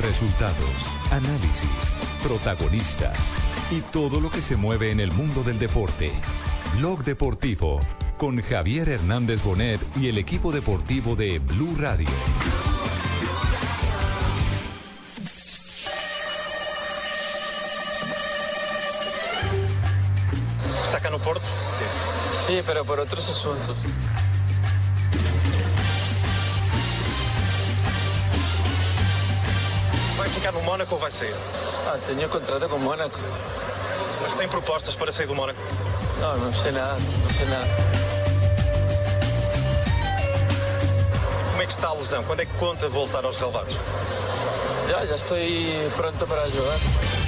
Resultados, análisis, protagonistas y todo lo que se mueve en el mundo del deporte. Blog Deportivo con Javier Hernández Bonet y el equipo deportivo de Blue Radio. Está acá no Porto? Sí, pero por otros asuntos. Vai ficar no Mónaco ou vai sair? Ah, tenía contrato con Mónaco. Mas tem propostas para sair do Mónaco? No, no sé nada, no sé nada. Como é que está a lesão? Quando é que conta voltar aos relevados? Ya, ya estoy pronto para jugar.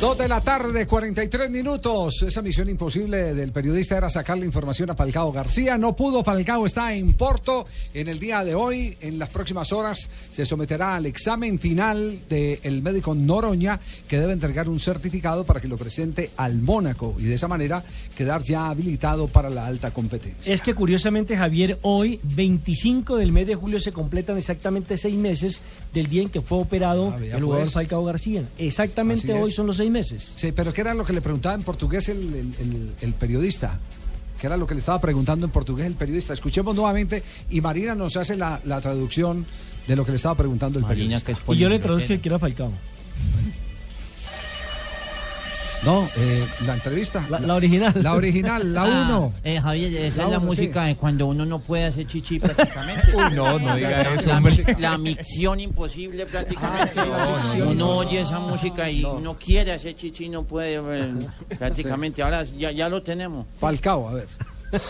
Dos de la tarde, 43 minutos. Esa misión imposible del periodista era sacar la información a Falcao García. No pudo. Falcao está en Porto en el día de hoy. En las próximas horas se someterá al examen final del médico Noroña, que debe entregar un certificado para que lo presente al Mónaco y de esa manera quedar ya habilitado para la alta competencia. Es que curiosamente, Javier, hoy, 25 del mes de julio, se completan exactamente seis meses del día en que fue operado Ah, el jugador pues. Falcao García. Exactamente hoy son los seis meses. Sí, pero ¿qué era lo que le preguntaba en portugués el, el- el- el periodista? ¿Qué era lo que le estaba preguntando en portugués el periodista? Escuchemos nuevamente y Marina nos hace la, la traducción de lo que le estaba preguntando el periodista. Y yo le traduzco que quiera Falcao. No, eh, la entrevista. La, la original. La original, la Ah, uno. eh, Javier, esa La es la uno, música de cuando uno no puede hacer chichi prácticamente. Uy, no, no diga La- eso, la, micción imposible prácticamente. Ah, uno imposible. oye esa música y no quiere hacer chichi, no puede eh, prácticamente. Ahora ya, ya lo tenemos. Falcao, a ver.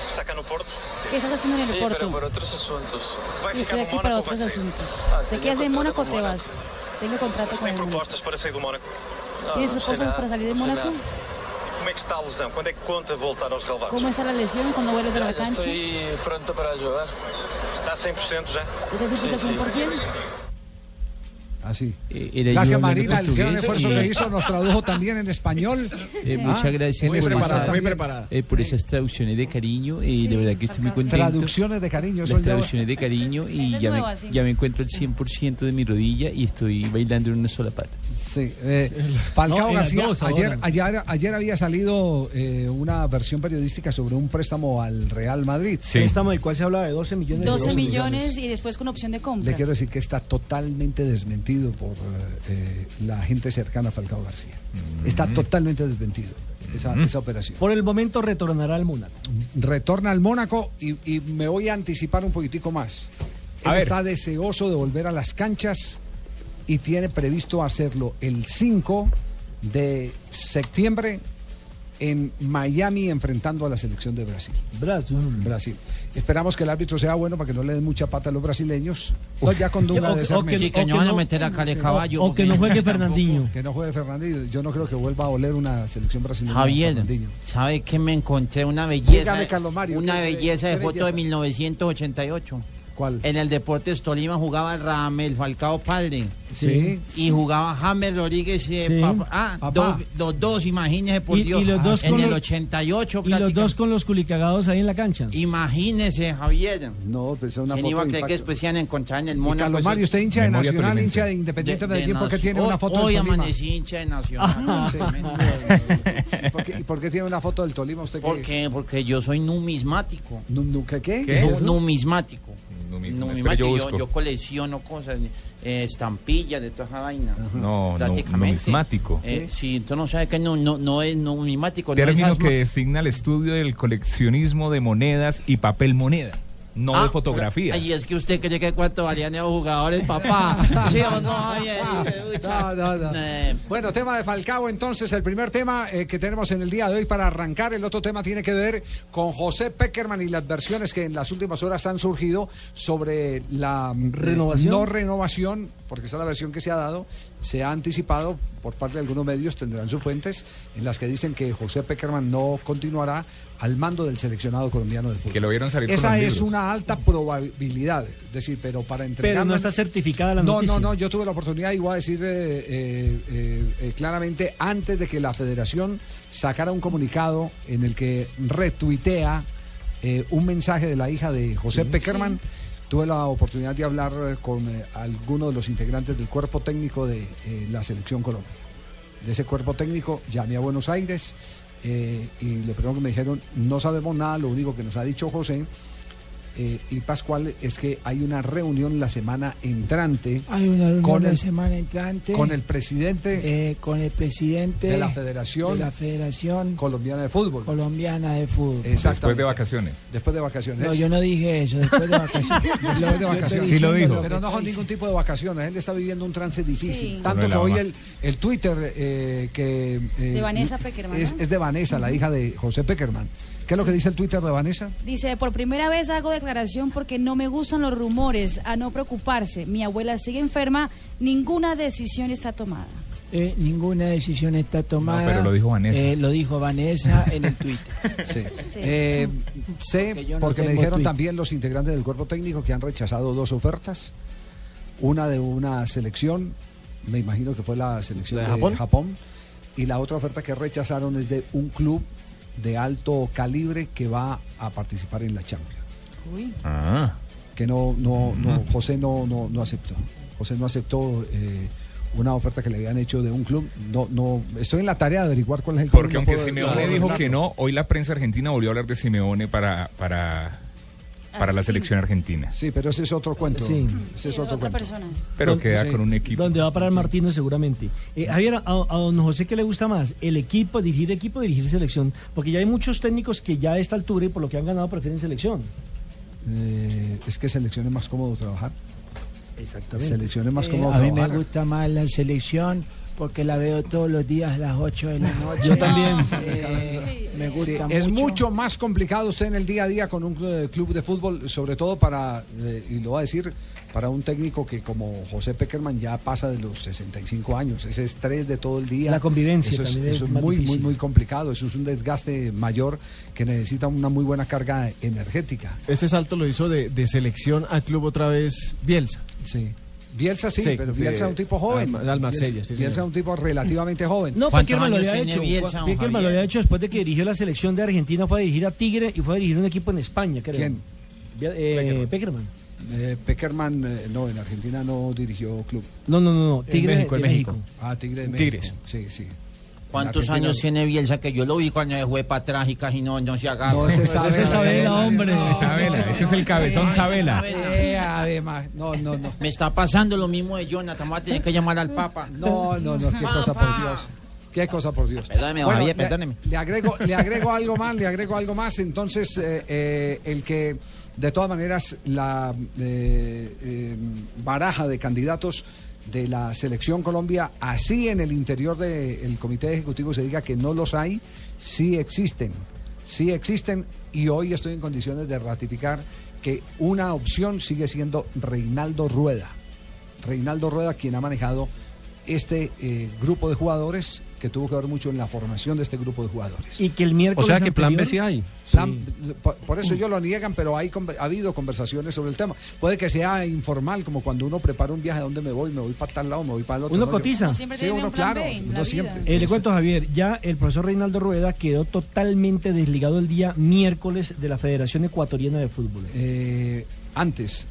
Está cá no Porto? ¿Qué estás haciendo en el Sí, pero por otros asuntos. Vai Sí, estoy aquí para otros asuntos. Ah, ¿Te tenía quedas en Mónaco te vas? Tengo contrato con el Mónaco. propostas para sair do Mónaco? ¿Tienes propuestas nada, para salir de Mónaco? Como é que está a lesão? Quando é que conta voltar aos relevados? ¿Cómo está la lesión cuando vuelves a la cancha? estoy pronto para jugar. Está a 100% já? ¿Ya te sientes Sí, sí. 100%? Así. Eh, Gracias Marina, el gran esfuerzo y- que hizo nos tradujo también en español. Eh, Ah, muchas gracias en por, español esa- también. eh, por esas traducciones de cariño y de verdad que estoy muy contento. Traducciones de cariño, Las traducciones de cariño y ya nueva, me, sí. ya me encuentro al 100% de mi rodilla y estoy bailando en una sola pata. Sí, eh, Falcao No, García, dos ayer, ayer, ayer había salido eh, una versión periodística sobre un préstamo al Real Madrid. Préstamo del cual se habla de 12 millones de 12 euros. millones y después con opción de compra. Le quiero decir que está totalmente desmentido por eh, la gente cercana a Falcao García. Está totalmente desmentido esa, esa operación. Por el momento retornará al Mónaco. Retorna al Mónaco y, y me voy a anticipar un poquitico más. A Él ver. está deseoso de volver a las canchas y tiene previsto hacerlo el 5 de septiembre en Miami enfrentando a la selección de Brasil. Brasil. Brasil. Esperamos que el árbitro sea bueno para que no le den mucha pata a los brasileños. No, ya con Dunga O- de que-. Sí, que o no van a meter a Cale O, Caballo. o que no juegue Fernandinho. Que no juegue Fernandinho. Yo no creo que vuelva a oler una selección brasileña. Javier. ¿sabe que me encontré una belleza? Dígame, Carlos Mario, una ¿qué- belleza de foto de belleza? 1988. ¿Cuál? En el Deportes Tolima jugaba Ramel Falcao padre. Sí. Y jugaba James Rodríguez. eh, Sí. papá. ah, Papá. dos- los dos, imagínese por Y- Dios. y los dos en con el los- 88 Y los dos con los culicagados ahí en la cancha. Imagínese, Javier. No, pues es una ¿Quién foto iba a de creer que después se iban a encontrar en el Mónaco? Carlos eso- Mario, usted hincha de Nacional, hincha de Independiente de- Medellín, de porque Nacio- tiene Hoy- una foto Hoy del Tolima. amanecí hincha de Nacional. Sí. Tremendo. ¿Y por, qué, y por qué tiene una foto del Tolima usted? que- ¿Por qué? Porque yo soy numismático. Nu- nunca qué? ¿Qué? Numismático. Espera, yo Yo, busco. yo colecciono cosas, eh, estampillas de toda esa vaina. No, numismático. Eh, sí, entonces no sabe que no, no, no es numismático. no Término esas ma- que designa el estudio del coleccionismo de monedas y papel moneda. No Ah, de fotografías. Ay, es que usted cree que cuánto valían esos jugadores, papá. ¿Sí o no, Javier? No, no, no. Eh, Bueno, tema de Falcao, entonces, el primer tema eh, que tenemos en el día de hoy para arrancar. El otro tema tiene que ver con José Peckerman y las versiones que en las últimas horas han surgido sobre la mm, ¿Renovación? no renovación, porque esa es la versión que se ha dado, se ha anticipado por parte de algunos medios, tendrán sus fuentes, en las que dicen que José Peckerman no continuará al mando del seleccionado colombiano de fútbol. Que lo vieron salir con Esa es libros. una alta probabilidad, es decir, pero para entregar... Pero no está certificada la No, noticia. no, no, yo tuve la oportunidad, y voy a decir eh, eh, eh, eh, claramente, antes de que la federación sacara un comunicado en el que retuitea eh, un mensaje de la hija de José Peckerman, tuve la oportunidad de hablar eh, con eh, algunos de los integrantes del cuerpo técnico de eh, la Selección Colombia. De ese cuerpo técnico llamé a Buenos Aires y lo primero que me dijeron, no sabemos nada, lo único que nos ha dicho José eh, y Pascual es que hay una reunión la semana entrante Hay una reunión con la el, semana entrante con el presidente eh, con el presidente de la Federación de la Federación Colombiana de Fútbol. Colombiana de Fútbol. Después de vacaciones. Después de vacaciones. No, yo no dije eso, después de vacaciones. Después de vacaciones. diciendo lo Pero que no son ningún tipo de vacaciones. Él está viviendo un trance difícil. Sí. Tanto que la hoy el, el Twitter eh, que... eh, De Vanessa Peckerman, es de Vanessa, la hija de José Peckerman. ¿Qué es lo que dice el Twitter de Vanessa? Dice, por primera vez hago declaración porque no me gustan los rumores, a no preocuparse. Mi abuela sigue enferma, ninguna decisión está tomada. Eh, ninguna decisión está tomada. No, pero lo dijo Vanessa. Eh, lo dijo Vanessa en el Twitter. Sí. Sí. Eh, sé, Porque yo no porque me dijeron Twitter. también los integrantes del cuerpo técnico que han rechazado dos ofertas. Una de una selección, me imagino que fue la selección ¿De de, Japón? y la otra oferta que rechazaron es de un club de alto calibre que va a participar en la Champions. Ah. Que no, no, no, José no, no, no aceptó. José no aceptó eh, una oferta que le habían hecho de un club. No, no, estoy en la tarea de averiguar cuál es el club. Porque aunque puedo- Simeone dijo que no, hoy la prensa argentina volvió a hablar de Simeone para, para, para la selección argentina. Sí, pero ese es otro cuento. Sí. Ese es otro cuento. Pero Don- queda sí. con un equipo. Donde va a parar Martino seguramente. Eh, Javier, a, a don José, ¿qué le gusta más? ¿El equipo, dirigir equipo, dirigir selección? Porque ya hay muchos técnicos que ya a esta altura y por lo que han ganado prefieren selección. Eh, es que selección es más cómodo trabajar. Exactamente. Selección es más Eh, cómodo a mí me trabajar. gusta más la selección porque la veo todos los días a las 8 de la noche. Yo también. Eh, me Sí, gusta es mucho más complicado usted en el día a día con un club de fútbol, sobre todo para, eh, y lo voy a decir, para un técnico que como José Peckerman ya pasa de los 65 años, ese estrés de todo el día. La convivencia Eso es, también es eso es más muy, muy, muy complicado, eso es un desgaste mayor que necesita una muy buena carga energética. Ese salto lo hizo de, de selección a club otra vez Bielsa. Sí. Bielsa sí, Sí, pero Bielsa es un tipo joven. al- al Marsella, Bielsa, sí, Bielsa es un tipo relativamente joven. No, ¿Cuántos Peckerman lo había hecho. Bielsa, lo había hecho después de que dirigió la selección de Argentina, fue a dirigir a Tigre y fue a dirigir un equipo en España, creo. ¿Quién? Eh, Peckerman. Eh, Peckerman, eh, no, en Argentina no dirigió club. No, no, no, no. En Tigre México, de en México. Ah, Tigre de México. Tigres. Sí, sí. ¿Cuántos años tiene Bielsa que yo lo vi cuando se fue para atrás y casi no, no se agarra? No, ese es Sabela, hombre. Sabela, ese es el cabezón Sabela. Eh, ma- no, no, no. Me está pasando lo mismo de Jonathan, voy a tener que llamar al Papa. No, no, no, qué cosa por Dios. Qué cosa por Dios. Perdóneme, Javier, le- perdóneme. Le, agrego, le agrego algo más, le agrego algo más. Entonces, eh, eh, el que de todas maneras la eh, eh, baraja de candidatos de la selección Colombia, así en el interior del comité ejecutivo se diga que no los hay, sí existen, sí existen y hoy estoy en condiciones de ratificar que una opción sigue siendo Reinaldo Rueda. Reinaldo Rueda, quien ha manejado este eh, grupo de jugadores que tuvo que ver mucho en la formación de este grupo de jugadores. Y que el miércoles. O sea que plan B sí hay. Plan- por, por eso ellos lo niegan, pero hay ha habido conversaciones sobre el tema. Puede que sea informal, como cuando uno prepara un viaje a dónde me voy, me voy para tal lado, me voy para el otro. Uno cotiza. Sí, uno un claro, B uno siempre. Eh, le cuento, Javier, ya el profesor Reinaldo Rueda quedó totalmente desligado el día miércoles de la Federación Ecuatoriana de Fútbol. Eh, antes,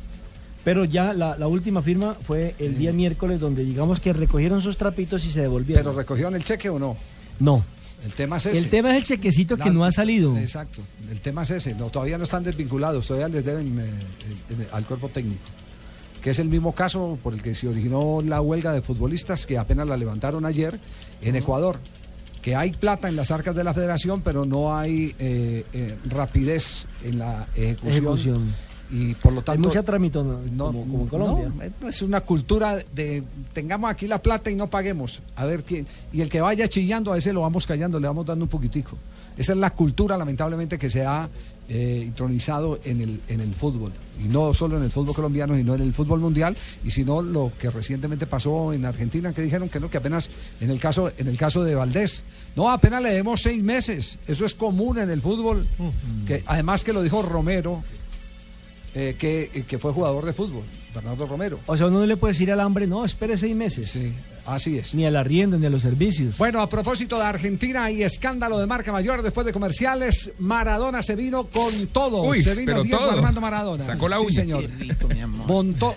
Pero ya la, la última firma fue el día miércoles, donde digamos que recogieron sus trapitos y se devolvieron. pero recogieron el cheque o no. no. El tema es ese. El tema es el chequecito que no ha salido. Exacto. El tema es ese. No, todavía no están desvinculados, todavía les deben eh, eh, al cuerpo técnico. Que es el mismo caso por el que se originó la huelga de futbolistas que apenas la levantaron ayer en Ecuador. Que hay plata en las arcas de la federación, pero no hay eh, eh, rapidez en la ejecución, Ejecución. Y por lo tanto... mucha tramitón, no, como- como en Colombia. no, eh, no, es una cultura de tengamos aquí la plata y no paguemos. A ver quién. Y el que vaya chillando, a ese lo vamos callando, le vamos dando un poquitico. Esa es la cultura, lamentablemente, que se ha eh, intronizado en el, en el fútbol. Y no solo en el fútbol colombiano, sino en el fútbol mundial, y sino lo que recientemente pasó en Argentina, que dijeron que no, que apenas en el caso, en el caso de Valdés, no, apenas le demos seis meses. Eso es común en el fútbol. que Además que lo dijo Romero, eh, que, que fue jugador de fútbol, Bernardo Romero. O sea, uno no le puede decir al hambre, no, espere seis meses. Sí, así es. Ni al arriendo, ni a los servicios. Bueno, a propósito de Argentina hay escándalo de marca mayor después de comerciales. Maradona se vino con todo. Uy, se vino Diego todo. Armando Maradona. Sacó la Sí, uña. señor. Qué rico, mi amor. Montó.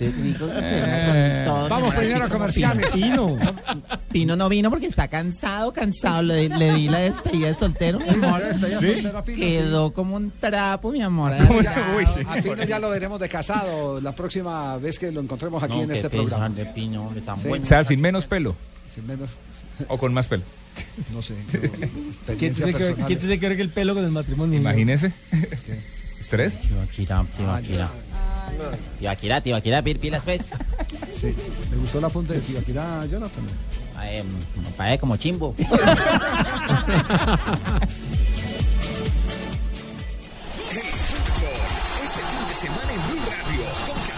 Eh, Vamos primero a comerciales. Pino. Pino no vino porque está cansado, cansado. Le, le di la despedida de soltero, mi amor. Quedó como un trapo, mi amor. Ya, a Pino ya lo veremos de casado la próxima vez que lo encontremos aquí en este programa. de Pino, hombre, tan Sí. bueno. O sea, sin menos pelo Sin menos, o con más pelo. no sé. ¿Quién experiencia tiene, que ver, personal. quién que ver que el pelo con el matrimonio? Imagínese. Tibaquira, Tibaquira. Tibaquira, Tibaquira, pir- pilas, pues. Sí, me gustó la punta de Tibaquirá, Jonathan. Eh, parece como chimbo. Este fin de semana en Blue Radio, con.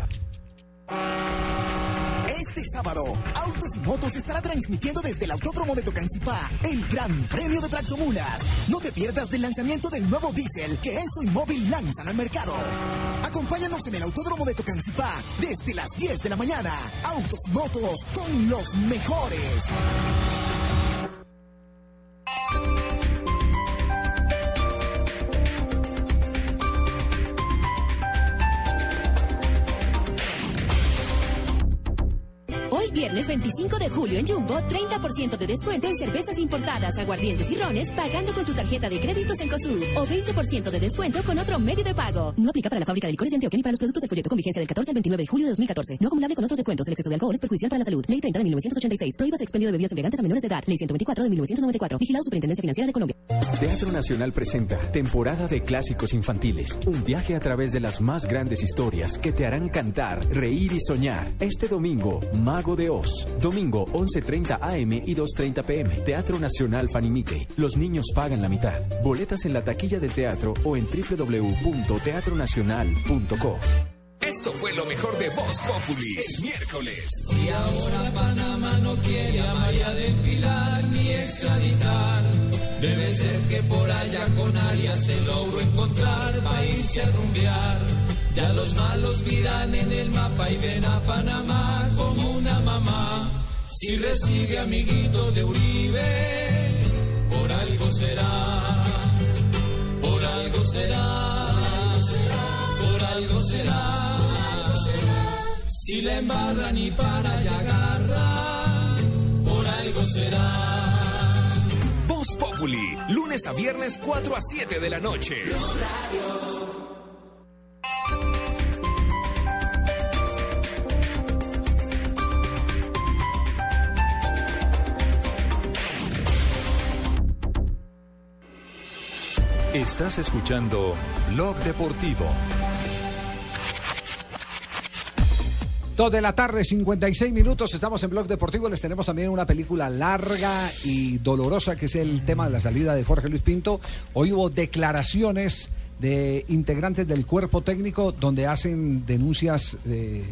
Este sábado, Autos y Motos estará transmitiendo desde el Autódromo de Tocancipá el Gran Premio de Tractomulas. No te pierdas del lanzamiento del nuevo diésel que Enzo y Móvil lanzan al mercado. Acompáñanos en el Autódromo de Tocancipá desde las 10 de la mañana. Autos y Motos con los mejores. 25 de julio en Jumbo, 30% de descuento en cervezas importadas, aguardientes y rones, pagando con tu tarjeta de créditos en COSUR. O 20% de descuento con otro medio de pago. No aplica para la fábrica de licores de Antioquia ni para los productos del folleto con vigencia del 14 al 29 de julio de 2014. No acumulable con otros descuentos. El exceso de alcohol es perjudicial para la salud. Ley 30 de 1986. Prohíbas expendio de bebidas embriagantes a menores de edad. Ley 124 de 1994. Vigilado Superintendencia Financiera de Colombia. Teatro Nacional presenta Temporada de Clásicos Infantiles. Un viaje a través de las más grandes historias que te harán cantar, reír y soñar. Este domingo, Mago de Oz. Domingo 11.30 AM y 2.30 PM. Teatro Nacional Fanny Mickey. Los niños pagan la mitad. Boletas en la taquilla del teatro o en www.teatronacional.co. Esto fue lo mejor de Voz Populi el miércoles. Si ahora Panamá no quiere a María del Pilar ni extraditar, debe ser que por allá con Arias se logró encontrar para irse a rumbear. Ya los malos miran en el mapa y ven a Panamá como una mamá. Si recibe amiguito de Uribe, por algo será, por algo será, por algo será. Si la embarran y para allá agarra, por algo será. Voz Populi, lunes a viernes 4 a 7 de la noche. Estás escuchando Blog Deportivo. Dos de la tarde, 56 minutos. Estamos en Blog Deportivo. Les tenemos también una película larga y dolorosa, que es el tema de la salida de Jorge Luis Pinto. Hoy hubo declaraciones de integrantes del cuerpo técnico donde hacen denuncias eh,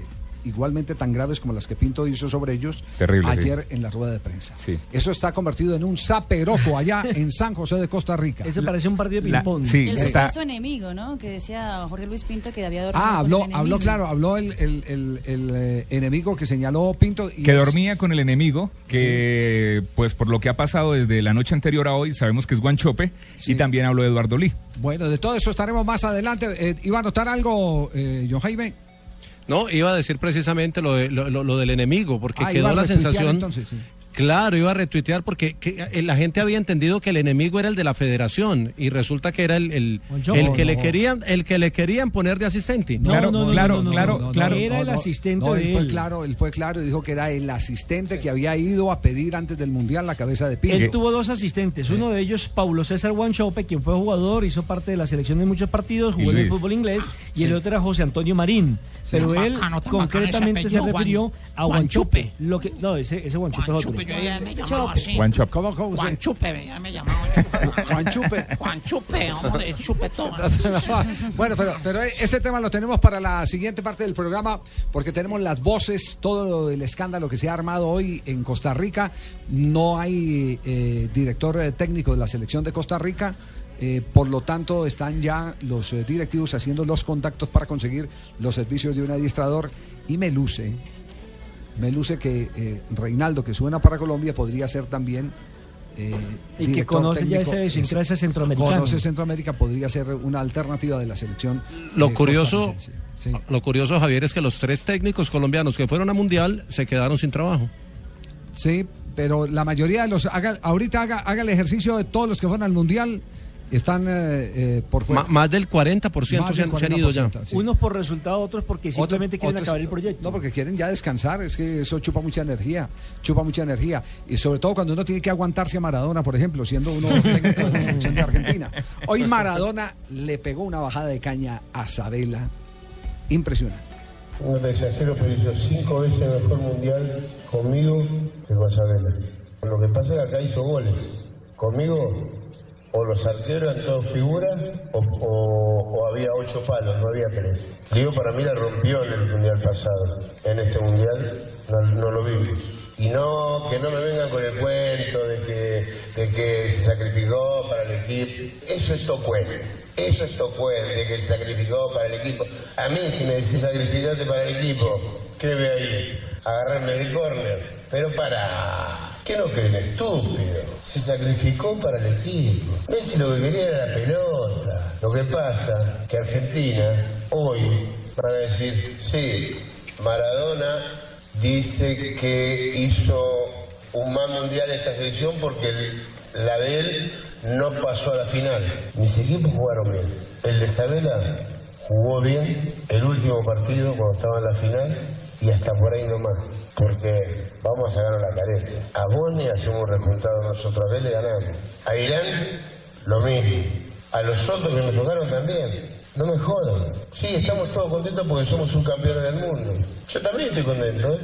igualmente tan graves como las que Pinto hizo sobre ellos Terrible, sí. ayer en la rueda de prensa. Sí. Eso está convertido en un zaperoco allá en San José de Costa Rica. Eso parece un partido de ping-pong. sí, El está- supuesto enemigo, ¿no? Que decía Jorge Luis Pinto que había dormido. Ah, con habló, el enemigo. habló claro, habló el, el- el- el, eh, enemigo que señaló Pinto. Y que dormía con el enemigo, que pues por lo que ha pasado desde la noche anterior a hoy, sabemos que es Guanchope, y también habló Eduardo Lee. Bueno, de todo eso estaremos más adelante. Eh, ¿Iba a notar algo, eh, John Jaime? No, iba a decir precisamente lo, de- lo, lo- lo del enemigo, porque Ah, quedó la sensación. entonces, sí. Claro, iba a retuitear porque que, eh, la gente había entendido que el enemigo era el de la federación y resulta que era el, el, el No, que le no. querían el que le querían poner de asistente. No, Claro, no, no, claro, no, no, claro, no, no, claro. Era el asistente No, de él fue él. claro, él fue claro y dijo que era el asistente que había ido a pedir antes del mundial la cabeza de Pinto. Él tuvo dos asistentes, uno de ellos Paulo César Wanchope, quien fue jugador, hizo parte de la selección de muchos partidos, jugó en el fútbol inglés, y Sí. el otro era José Antonio Marín. Sí. Pero Tan él bacano, concretamente se refirió Juan- a. Wanchope. Lo que, no, ese, ese Wanchope es otro. Juanchupe, yo ya me llamaba así. Juanchop. ¿Cómo, cómo se- Juanchupe, ya me llamaba. Juanchupe. Juanchupe, hombre, chupetón. bueno, pero, pero ese tema lo tenemos para la siguiente parte del programa porque tenemos las voces, todo el escándalo que se ha armado hoy en Costa Rica. No hay eh, director eh, técnico de la selección de Costa Rica. eh, por lo tanto, están ya los eh, directivos haciendo los contactos para conseguir los servicios de un adiestrador. Y me luce, me luce que eh, Reinaldo, que suena para Colombia, podría ser también. eh, Y que conoce ya técnico, esa idiosincrasia es- centroamericana. Conoce Centroamérica, podría ser una alternativa de la selección. Lo eh, curioso, lo curioso, Javier, es que los tres técnicos colombianos que fueron a Mundial se quedaron sin trabajo. Sí, pero la mayoría de los. Haga, ahorita haga, haga el ejercicio de todos los que fueron al mundial. Están eh, eh, por fuera. Más del 40% Más se del han, se han ido ya. 40%, sí. Unos por resultado, otros porque simplemente Otro- quieren otros- acabar el proyecto. No, porque quieren ya descansar, es que eso chupa mucha energía, chupa mucha energía. Y sobre todo cuando uno tiene que aguantarse a Maradona, por ejemplo, siendo uno técnico de la selección de Argentina. Hoy Maradona le pegó una bajada de caña a Sabela. Impresionante. No te exagero, pero hizo cinco veces mejor mundial conmigo que con Sabela. Lo que pasa es que acá hizo goles. Conmigo, o los arqueros eran todos figuras, o, había ocho palos, no había tres. Digo, para mí la rompió en el mundial pasado. En este mundial no, lo vimos. Y no, que no me vengan con el cuento de que, de que se sacrificó para el equipo. Eso es tocuente. Eso es tocuente, de que se sacrificó para el equipo. A mí, si me decís sacrificarte para el equipo, ¿qué ve ahí? Agarrarme del córner. Pero para, ¿qué no creen estúpido? Se sacrificó para el equipo. Messi lo que quería era la pelota. Lo que pasa que Argentina hoy van a decir, sí, Maradona dice que hizo un más mundial esta selección porque el- la de él no pasó a la final. Mis equipos jugaron bien. El de Sabela jugó bien el último partido cuando estaba en la final y hasta por ahí nomás. Porque vamos a sacar la careta. A Bosnia hacemos un resultado nosotros, a le ganamos. A Irán, lo mismo. A los otros que nos tocaron también. No me jodan. Sí, estamos todos contentos porque somos subcampeones del mundo. Yo también estoy contento, ¿eh?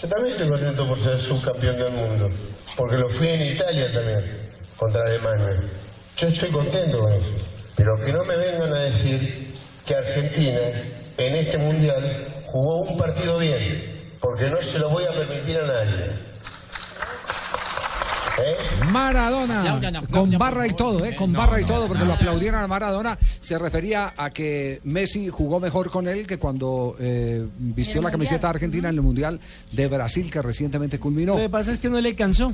Yo también estoy contento por ser subcampeón del mundo. Porque lo fui en Italia también, contra Alemania. Yo estoy contento con eso. Pero que no me vengan a decir que Argentina en este mundial jugó un partido bien. Porque no se lo voy a permitir a nadie. ¿Eh? Maradona, con barra y todo, ¿eh? con No, barra y no, todo, no, lo aplaudieron a Maradona, se refería a que Messi jugó mejor con él que cuando eh, vistió la camiseta Mundial. argentina en el Mundial de Brasil que recientemente culminó. Lo que pasa es que no le alcanzó.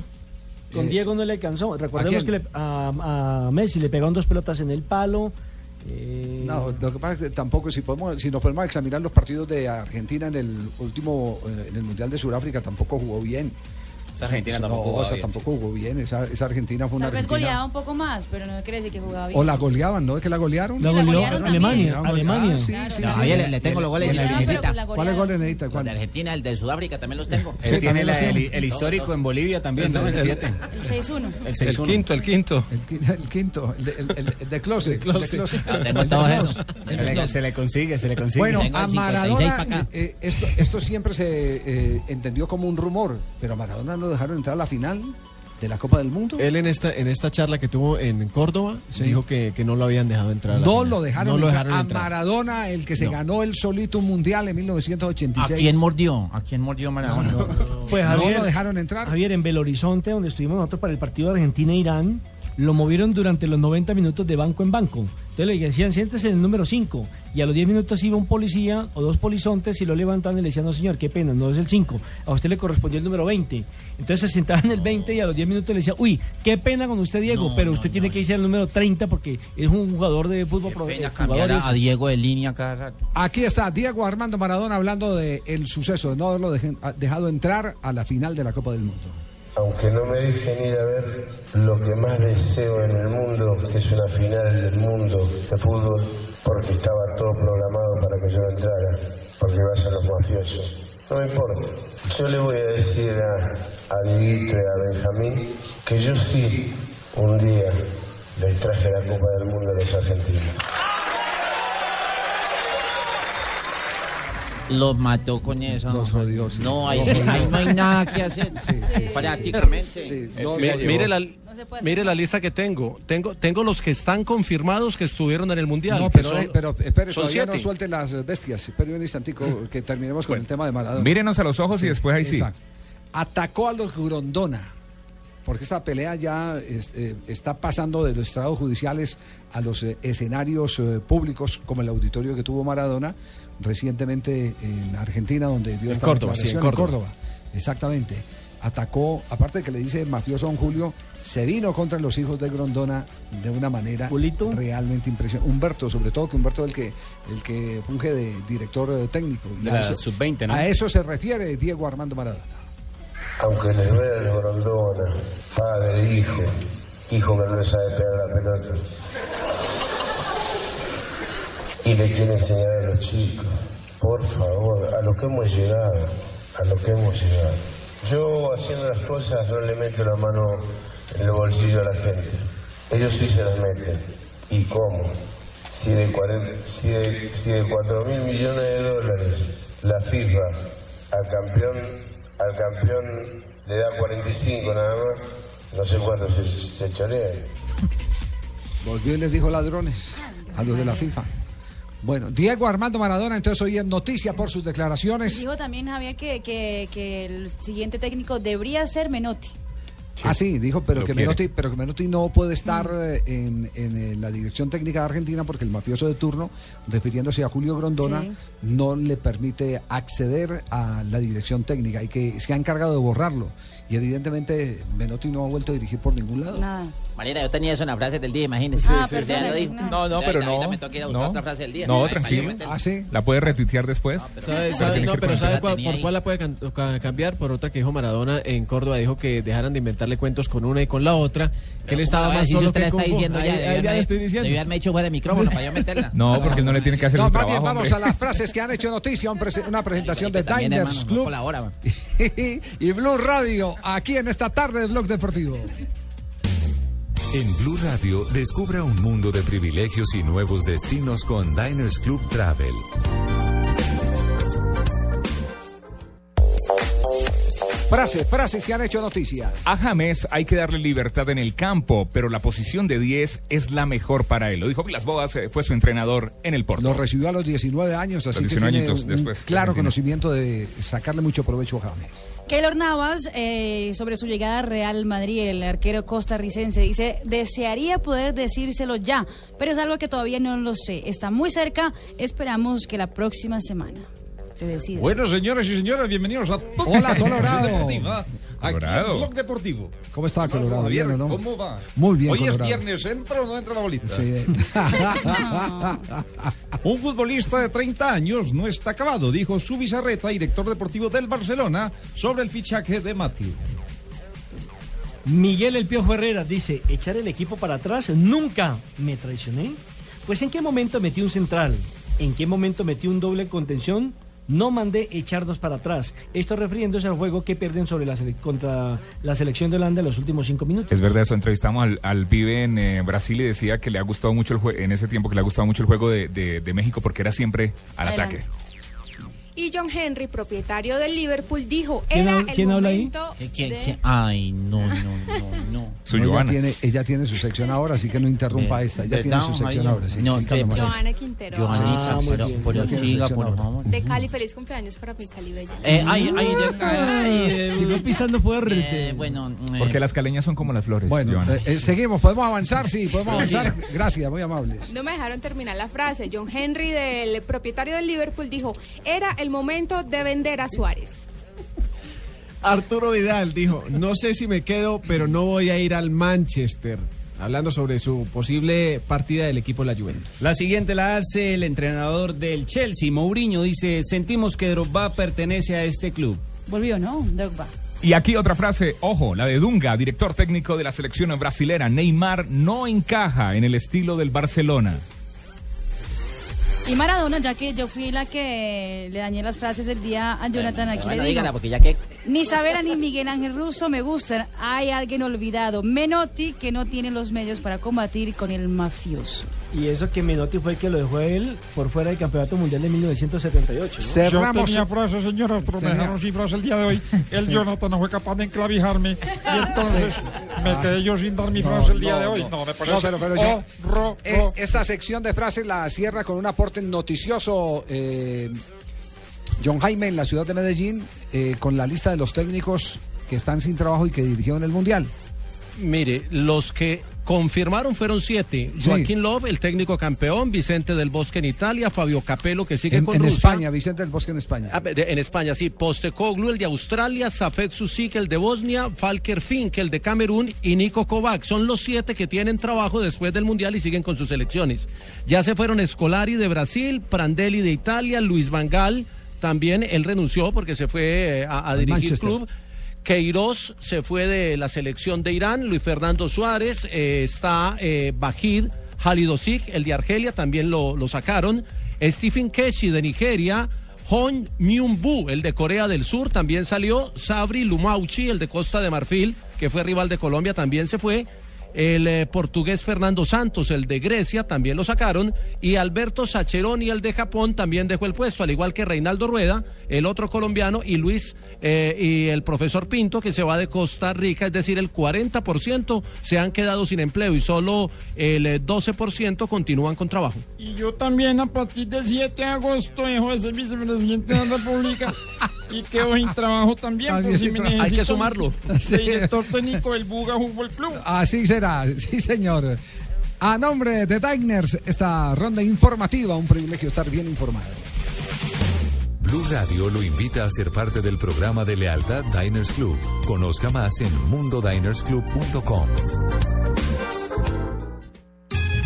Con Eh, Diego no le alcanzó. Recordemos ¿a que le- a, a Messi le pegaron dos pelotas en el palo. Eh, No, lo que pasa es que tampoco, si, podemos, si nos podemos examinar los partidos de Argentina en el último, eh, en el Mundial de Sudáfrica, tampoco jugó bien. Esa Argentina No, tampoco jugaba esa bien, tampoco jugó bien. Esa, esa Argentina fue una Tal vez Argentina. goleaba un poco más, pero no quiere decir que jugaba bien. O la goleaban, ¿no? ¿Es que la golearon? La la goleó golearon Alemania. también. Alemania. Ah, sí, Claro. sí, No, sí. ahí le, le tengo los goles de la la ¿Cuáles goles necesita? ¿Cuál? de Argentina, el de Sudáfrica también los tengo. Él tiene la- los el, el histórico en Bolivia también, ¿no? El 7. El 6-1. El El 6-1. quinto, el quinto. El, qui- el quinto, el de, el, el- el de closet. el de closet. No, tengo El de todos closet. esos. Se le, consigue, se le consigue. Bueno, a el 56 Maradona, acá. eh, esto, esto siempre se eh, entendió como un rumor, pero a Maradona no dejaron entrar a la final. de la Copa del Mundo. Él en esta en esta charla que tuvo en Córdoba Sí. dijo que, que no lo habían dejado entrar. a No lo dejaron, No lo entrar. dejaron a entrar. Maradona, el que se No. ganó el solito un mundial en ¿A 1986. quién mordió? ¿A quién mordió Maradona? Pues No Javier, lo dejaron entrar. Javier, en Belo Horizonte, donde estuvimos nosotros para el partido de Argentina-Irán, lo movieron durante los 90 minutos de banco en banco. Entonces le decían, siéntese en el número 5. Y a los 10 minutos iba un policía o dos polizontes y lo levantaban y le decían, no señor, qué pena, no es el 5. A usted le correspondió el número 20. Entonces se sentaba en el 20 y a los 10 minutos le decía, uy, qué pena con usted, Diego, pero usted tiene que irse al número 30 porque es un jugador de fútbol pro- Pena eh, a. Diego de línea cada rato. Aquí está Diego Armando Maradona hablando del suceso de no haberlo dejen- a- dejado entrar a la final de la Copa del Mundo. Aunque no me dejen ir a ver lo que más deseo en el mundo, que es una final del mundo de fútbol, porque estaba todo programado para que yo entrara, porque va a ser los mafiosos. No me importa. Yo le voy a decir a, a Dieguito y a Benjamín que yo sí, un día, les traje la Copa del Mundo a los argentinos. Los mató con eso. Los jodió, sí. No, ahí, ahí no hay nada que hacer. Prácticamente. Mi- mire, la, mire la lista que tengo. tengo. Tengo los que están confirmados que estuvieron en el Mundial. No, pero, son- eh, pero espere, todavía siete. no suelte las bestias. Espere un instantico que terminemos con el tema de Maradona. Mírenos a los ojos y después ahí sí. exacto. Atacó a los Grondona. Porque esta pelea ya es- eh, está pasando de los estados judiciales a los eh, escenarios eh, públicos, como el auditorio que tuvo Maradona recientemente en Argentina, donde dio En esta Córdoba, sí, en Córdoba. Exactamente. Atacó, aparte de que le dice mafioso a don Julio, se vino contra los hijos de Grondona de una manera realmente impresionante. Humberto, sobre todo, que Humberto es el que, el que funge de director eh, técnico. Y De a la eso- sub-20, ¿no? A eso se refiere Diego Armando Maradona. Aunque les duele el Grondona, padre, hijo, hijo que no le sabe pegar la pelota. Y le quiere enseñar a los chicos. Por favor, a lo que hemos llegado, a lo que hemos llegado. Yo haciendo las cosas no le meto la mano en el bolsillo a la gente. Ellos sí se las meten. ¿Y cómo? Si de, 40 si de, si de 4 mil millones de dólares la FIFA al campeón, al campeón le da 45 nada más, no sé cuánto se, se chorea. Volvió y les dijo ladrones a los de la FIFA. Bueno, Diego Armando Maradona, entonces hoy en noticia por sus declaraciones. Dijo también Javier que, que, que el siguiente técnico debería ser Menotti. Ah, sí, dijo, pero que. Menotti, pero que Menotti no puede estar eh, en, en, eh, la dirección técnica de Argentina porque el mafioso de turno, refiriéndose a Julio Grondona, Sí. no le permite acceder a la dirección técnica y que se ha encargado de borrarlo. Y evidentemente Menotti no ha vuelto a dirigir por ningún lado. Nada. Marina, yo tenía eso en la frase del día, imagínese. Ah. No, no, pero no. me toca ir a buscar no. otra frase del día. No, para tranquilo. Ah, sí. La puede retuitear después. ¿Sabe, Pero sabe- tiene no, pero ¿sabe cuál- por ahí. cuál la puede can- cambiar? Por otra que dijo Maradona en Córdoba, dijo que dejaran de inventarle cuentos con una y con la otra, que él estaba ¿Cómo más solo usted que la está diciendo ya, ya haberme- le hecho fuera de micrófono para yo meterla. No, porque él no le tiene que hacer No, el más trabajo. bien vamos hombre. a las frases que han hecho noticia, una presentación de Diners no Club y Blue Radio, aquí en esta tarde de Blog Deportivo. En Blue Radio, descubra un mundo de privilegios y nuevos destinos con Diners Club Travel. Frases, frases que han hecho noticia. A James hay que darle libertad en el campo, pero la posición de 10 es la mejor para él. Lo dijo Vilas Boas, eh, fue su entrenador en el Porto. Lo recibió a los 19 años, así Los que 19 tiene un después de claro conocimiento de sacarle mucho provecho a James. Keylor Navas, eh, sobre su llegada a Real Madrid, el arquero costarricense, dice, desearía poder decírselo ya, pero es algo que todavía no lo sé. Está muy cerca, esperamos que la próxima semana se. Bueno, señoras y señores, bienvenidos a Hola, Colorado. Deportiva, aquí Colorado. en Blog Deportivo. ¿Cómo está, Colorado? Javier, ¿Bien no? ¿Cómo va? Muy bien, Hoy Colorado. es viernes, ¿entra o no entra la bolita? Sí. Un futbolista de 30 años no está acabado, dijo su Bizarreta, director deportivo del Barcelona, sobre el fichaje de Matthew. Miguel El Piojo Herrera dice, echar el equipo para atrás, nunca me traicioné. Pues en qué momento metí un central, en qué momento metí un doble contención, no mandé echarnos para atrás. Esto refiriéndose al juego que pierden sobre la contra la selección de Holanda en los últimos cinco minutos. Es verdad, eso entrevistamos al, al pibe en eh, Brasil y decía que le ha gustado mucho el juego, en ese tiempo que le ha gustado mucho el juego de, de- de México porque era siempre al Adelante. ataque. Y John Henry, propietario del Liverpool, dijo, ¿Quién era el quién habla ahí? momento ¿Quién- de- quién? Ay, no, no, no, no. Su No, ella, Joana. tiene, ella tiene su sección ahora, así que no interrumpa Eh, esta. Ella ¿verdad, tiene su sección ahora. Sí, No, Pepe. María. Joana Quintero. Joanita, Ah, pero, pero siga, por ahora. favor. De Cali, feliz cumpleaños para mi Cali Bella. Eh, ay, ay, de ay, eh, Llegó pisando fuerte. eh, bueno, eh, Porque las caleñas son como las flores. Bueno, Joana. eh, eh, seguimos. ¿Podemos avanzar? Sí, podemos avanzar. Gracias, muy amables. No me dejaron terminar la frase. John Henry, del propietario del Liverpool, dijo, era el momento de vender a Suárez. Arturo Vidal dijo, no sé si me quedo, pero no voy a ir al Manchester. Hablando sobre su posible partida del equipo de la Juventus. La siguiente la hace el entrenador del Chelsea, Mourinho. Dice, sentimos que Drogba pertenece a este club. Volvió, ¿no? Drogba. Y aquí otra frase, ojo, la de Dunga, director técnico de la selección brasilera. Neymar no encaja en el estilo del Barcelona. Y Maradona, ya que yo fui la que le dañé las frases del día a Jonathan, aquí Bueno, le digo. dígala, porque ya que Ni Savera ni Miguel Ángel Russo me gustan. Hay alguien olvidado. Menotti que no tiene los medios para combatir con el mafioso. Y eso que Menotti fue el que lo dejó a él por fuera del Campeonato Mundial de 1978. ¿no? Cerramos. Yo tenía frases, señoras, pero me dejaron sin frase el día de hoy. El Jonathan no fue capaz de enclavijarme y entonces me quedé yo sin dar mi frase el día de hoy. No, me parece No, pero, pero yo- eh, esta sección de frases la cierra con un aporte noticioso. eh, John Jaime en la ciudad de Medellín, eh, con la lista de los técnicos que están sin trabajo y que dirigieron el Mundial. Mire, los que confirmaron fueron siete. Sí. Joaquín Love, el técnico campeón, Vicente del Bosque en Italia, Fabio Capello, que sigue En, con en Rusia. España, Vicente del Bosque en España. Ah, de- En España, sí. Postecoglu, el de Australia, Safet Susik, el de Bosnia, Falker Fink, el de Camerún y Nico Kovac. Son los siete que tienen trabajo después del Mundial y siguen con sus selecciones. Ya se fueron Scolari de Brasil, Prandelli de Italia, Luis Vangal. También él renunció porque se fue eh, a, dirigir Manchester. club. Queiroz se fue de la selección de Irán, Luis Fernando Suárez, eh, está eh, Bajid Halidosik, el de Argelia, también lo, lo sacaron, Stephen Keshi de Nigeria, Hon Myung-bu, el de Corea del Sur, también salió, Sabri Lumauchi, el de Costa de Marfil, que fue rival de Colombia, también se fue, el eh, portugués Fernando Santos, el de Grecia, también lo sacaron, y Alberto Sacheroni, el de Japón, también dejó el puesto, al igual que Reinaldo Rueda, el otro colombiano, y Luis eh, y el profesor Pinto, que se va de Costa Rica, es decir, el 40% se han quedado sin empleo y solo el eh, 12% continúan con trabajo. Y yo también a partir del 7 de agosto dejo de ser vicepresidente de la República y quedo sin trabajo también. por si me Hay que sumarlo. de Director técnico del Buga Fútbol Club. Así será, sí señor. A nombre de Diners, esta ronda informativa, un privilegio estar bien informado. Blue Radio lo invita a ser parte del programa de lealtad Diners Club. Conozca más en mundodinersclub.com.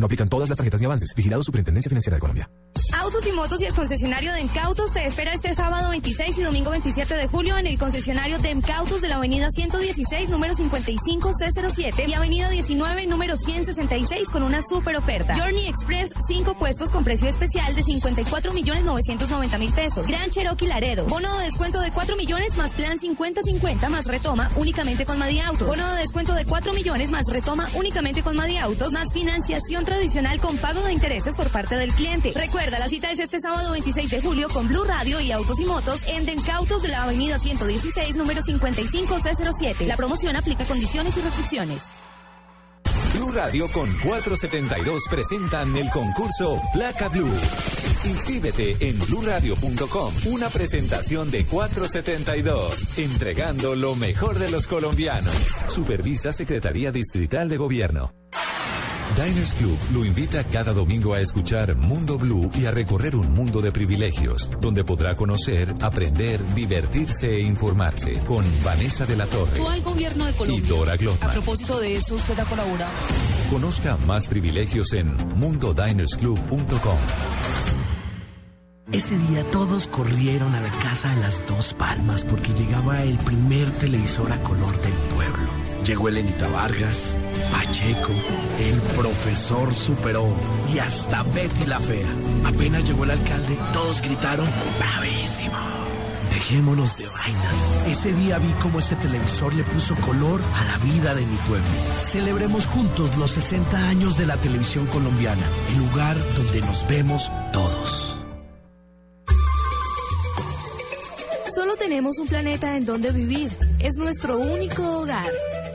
No aplican todas las tarjetas ni avances. Vigilado Superintendencia Financiera de Colombia. Autos y motos y el concesionario Demcautos te espera este sábado 26 y domingo 27 de julio en el concesionario Demcautos de la avenida 116, número 55C07 y avenida 19, número 166 con una super oferta. Journey Express, 5 puestos con precio especial de 54 millones 990 mil pesos. Gran Cherokee Laredo, bono de descuento de 4 millones más plan 50-50 más retoma únicamente con Madi Autos. Bono de descuento de 4 millones más retoma únicamente con Madi Autos más financiación tradicional con pago de intereses por parte del cliente. Recuerda, la cita es este sábado 26 de julio con Blue Radio y Autos y Motos en Dencautos de la avenida 116, número 55C07. La promoción aplica condiciones y restricciones. Blue Radio con 472 presentan el concurso Placa Blue. Inscríbete en bluradio.com. Una presentación de 472, entregando lo mejor de los colombianos. Supervisa Secretaría Distrital de Gobierno. Diners Club lo invita cada domingo a escuchar Mundo Blue y a recorrer un mundo de privilegios, donde podrá conocer, aprender, divertirse e informarse con Vanessa de la Torre gobierno de y. Dora A Glotman. propósito de eso, usted ha colaborado. Conozca más privilegios en mundodinersclub.com. Ese día todos corrieron a la casa de las dos palmas porque llegaba el primer televisor a color del pueblo. Llegó Elenita Vargas, Pacheco, el profesor superó y hasta Betty la Fea. Apenas llegó el alcalde, todos gritaron ¡Bravísimo! Dejémonos de vainas. Ese día vi cómo ese televisor le puso color a la vida de mi pueblo. Celebremos juntos los 60 años de la televisión colombiana, el lugar donde nos vemos todos. Solo tenemos un planeta en donde vivir. Es nuestro único hogar.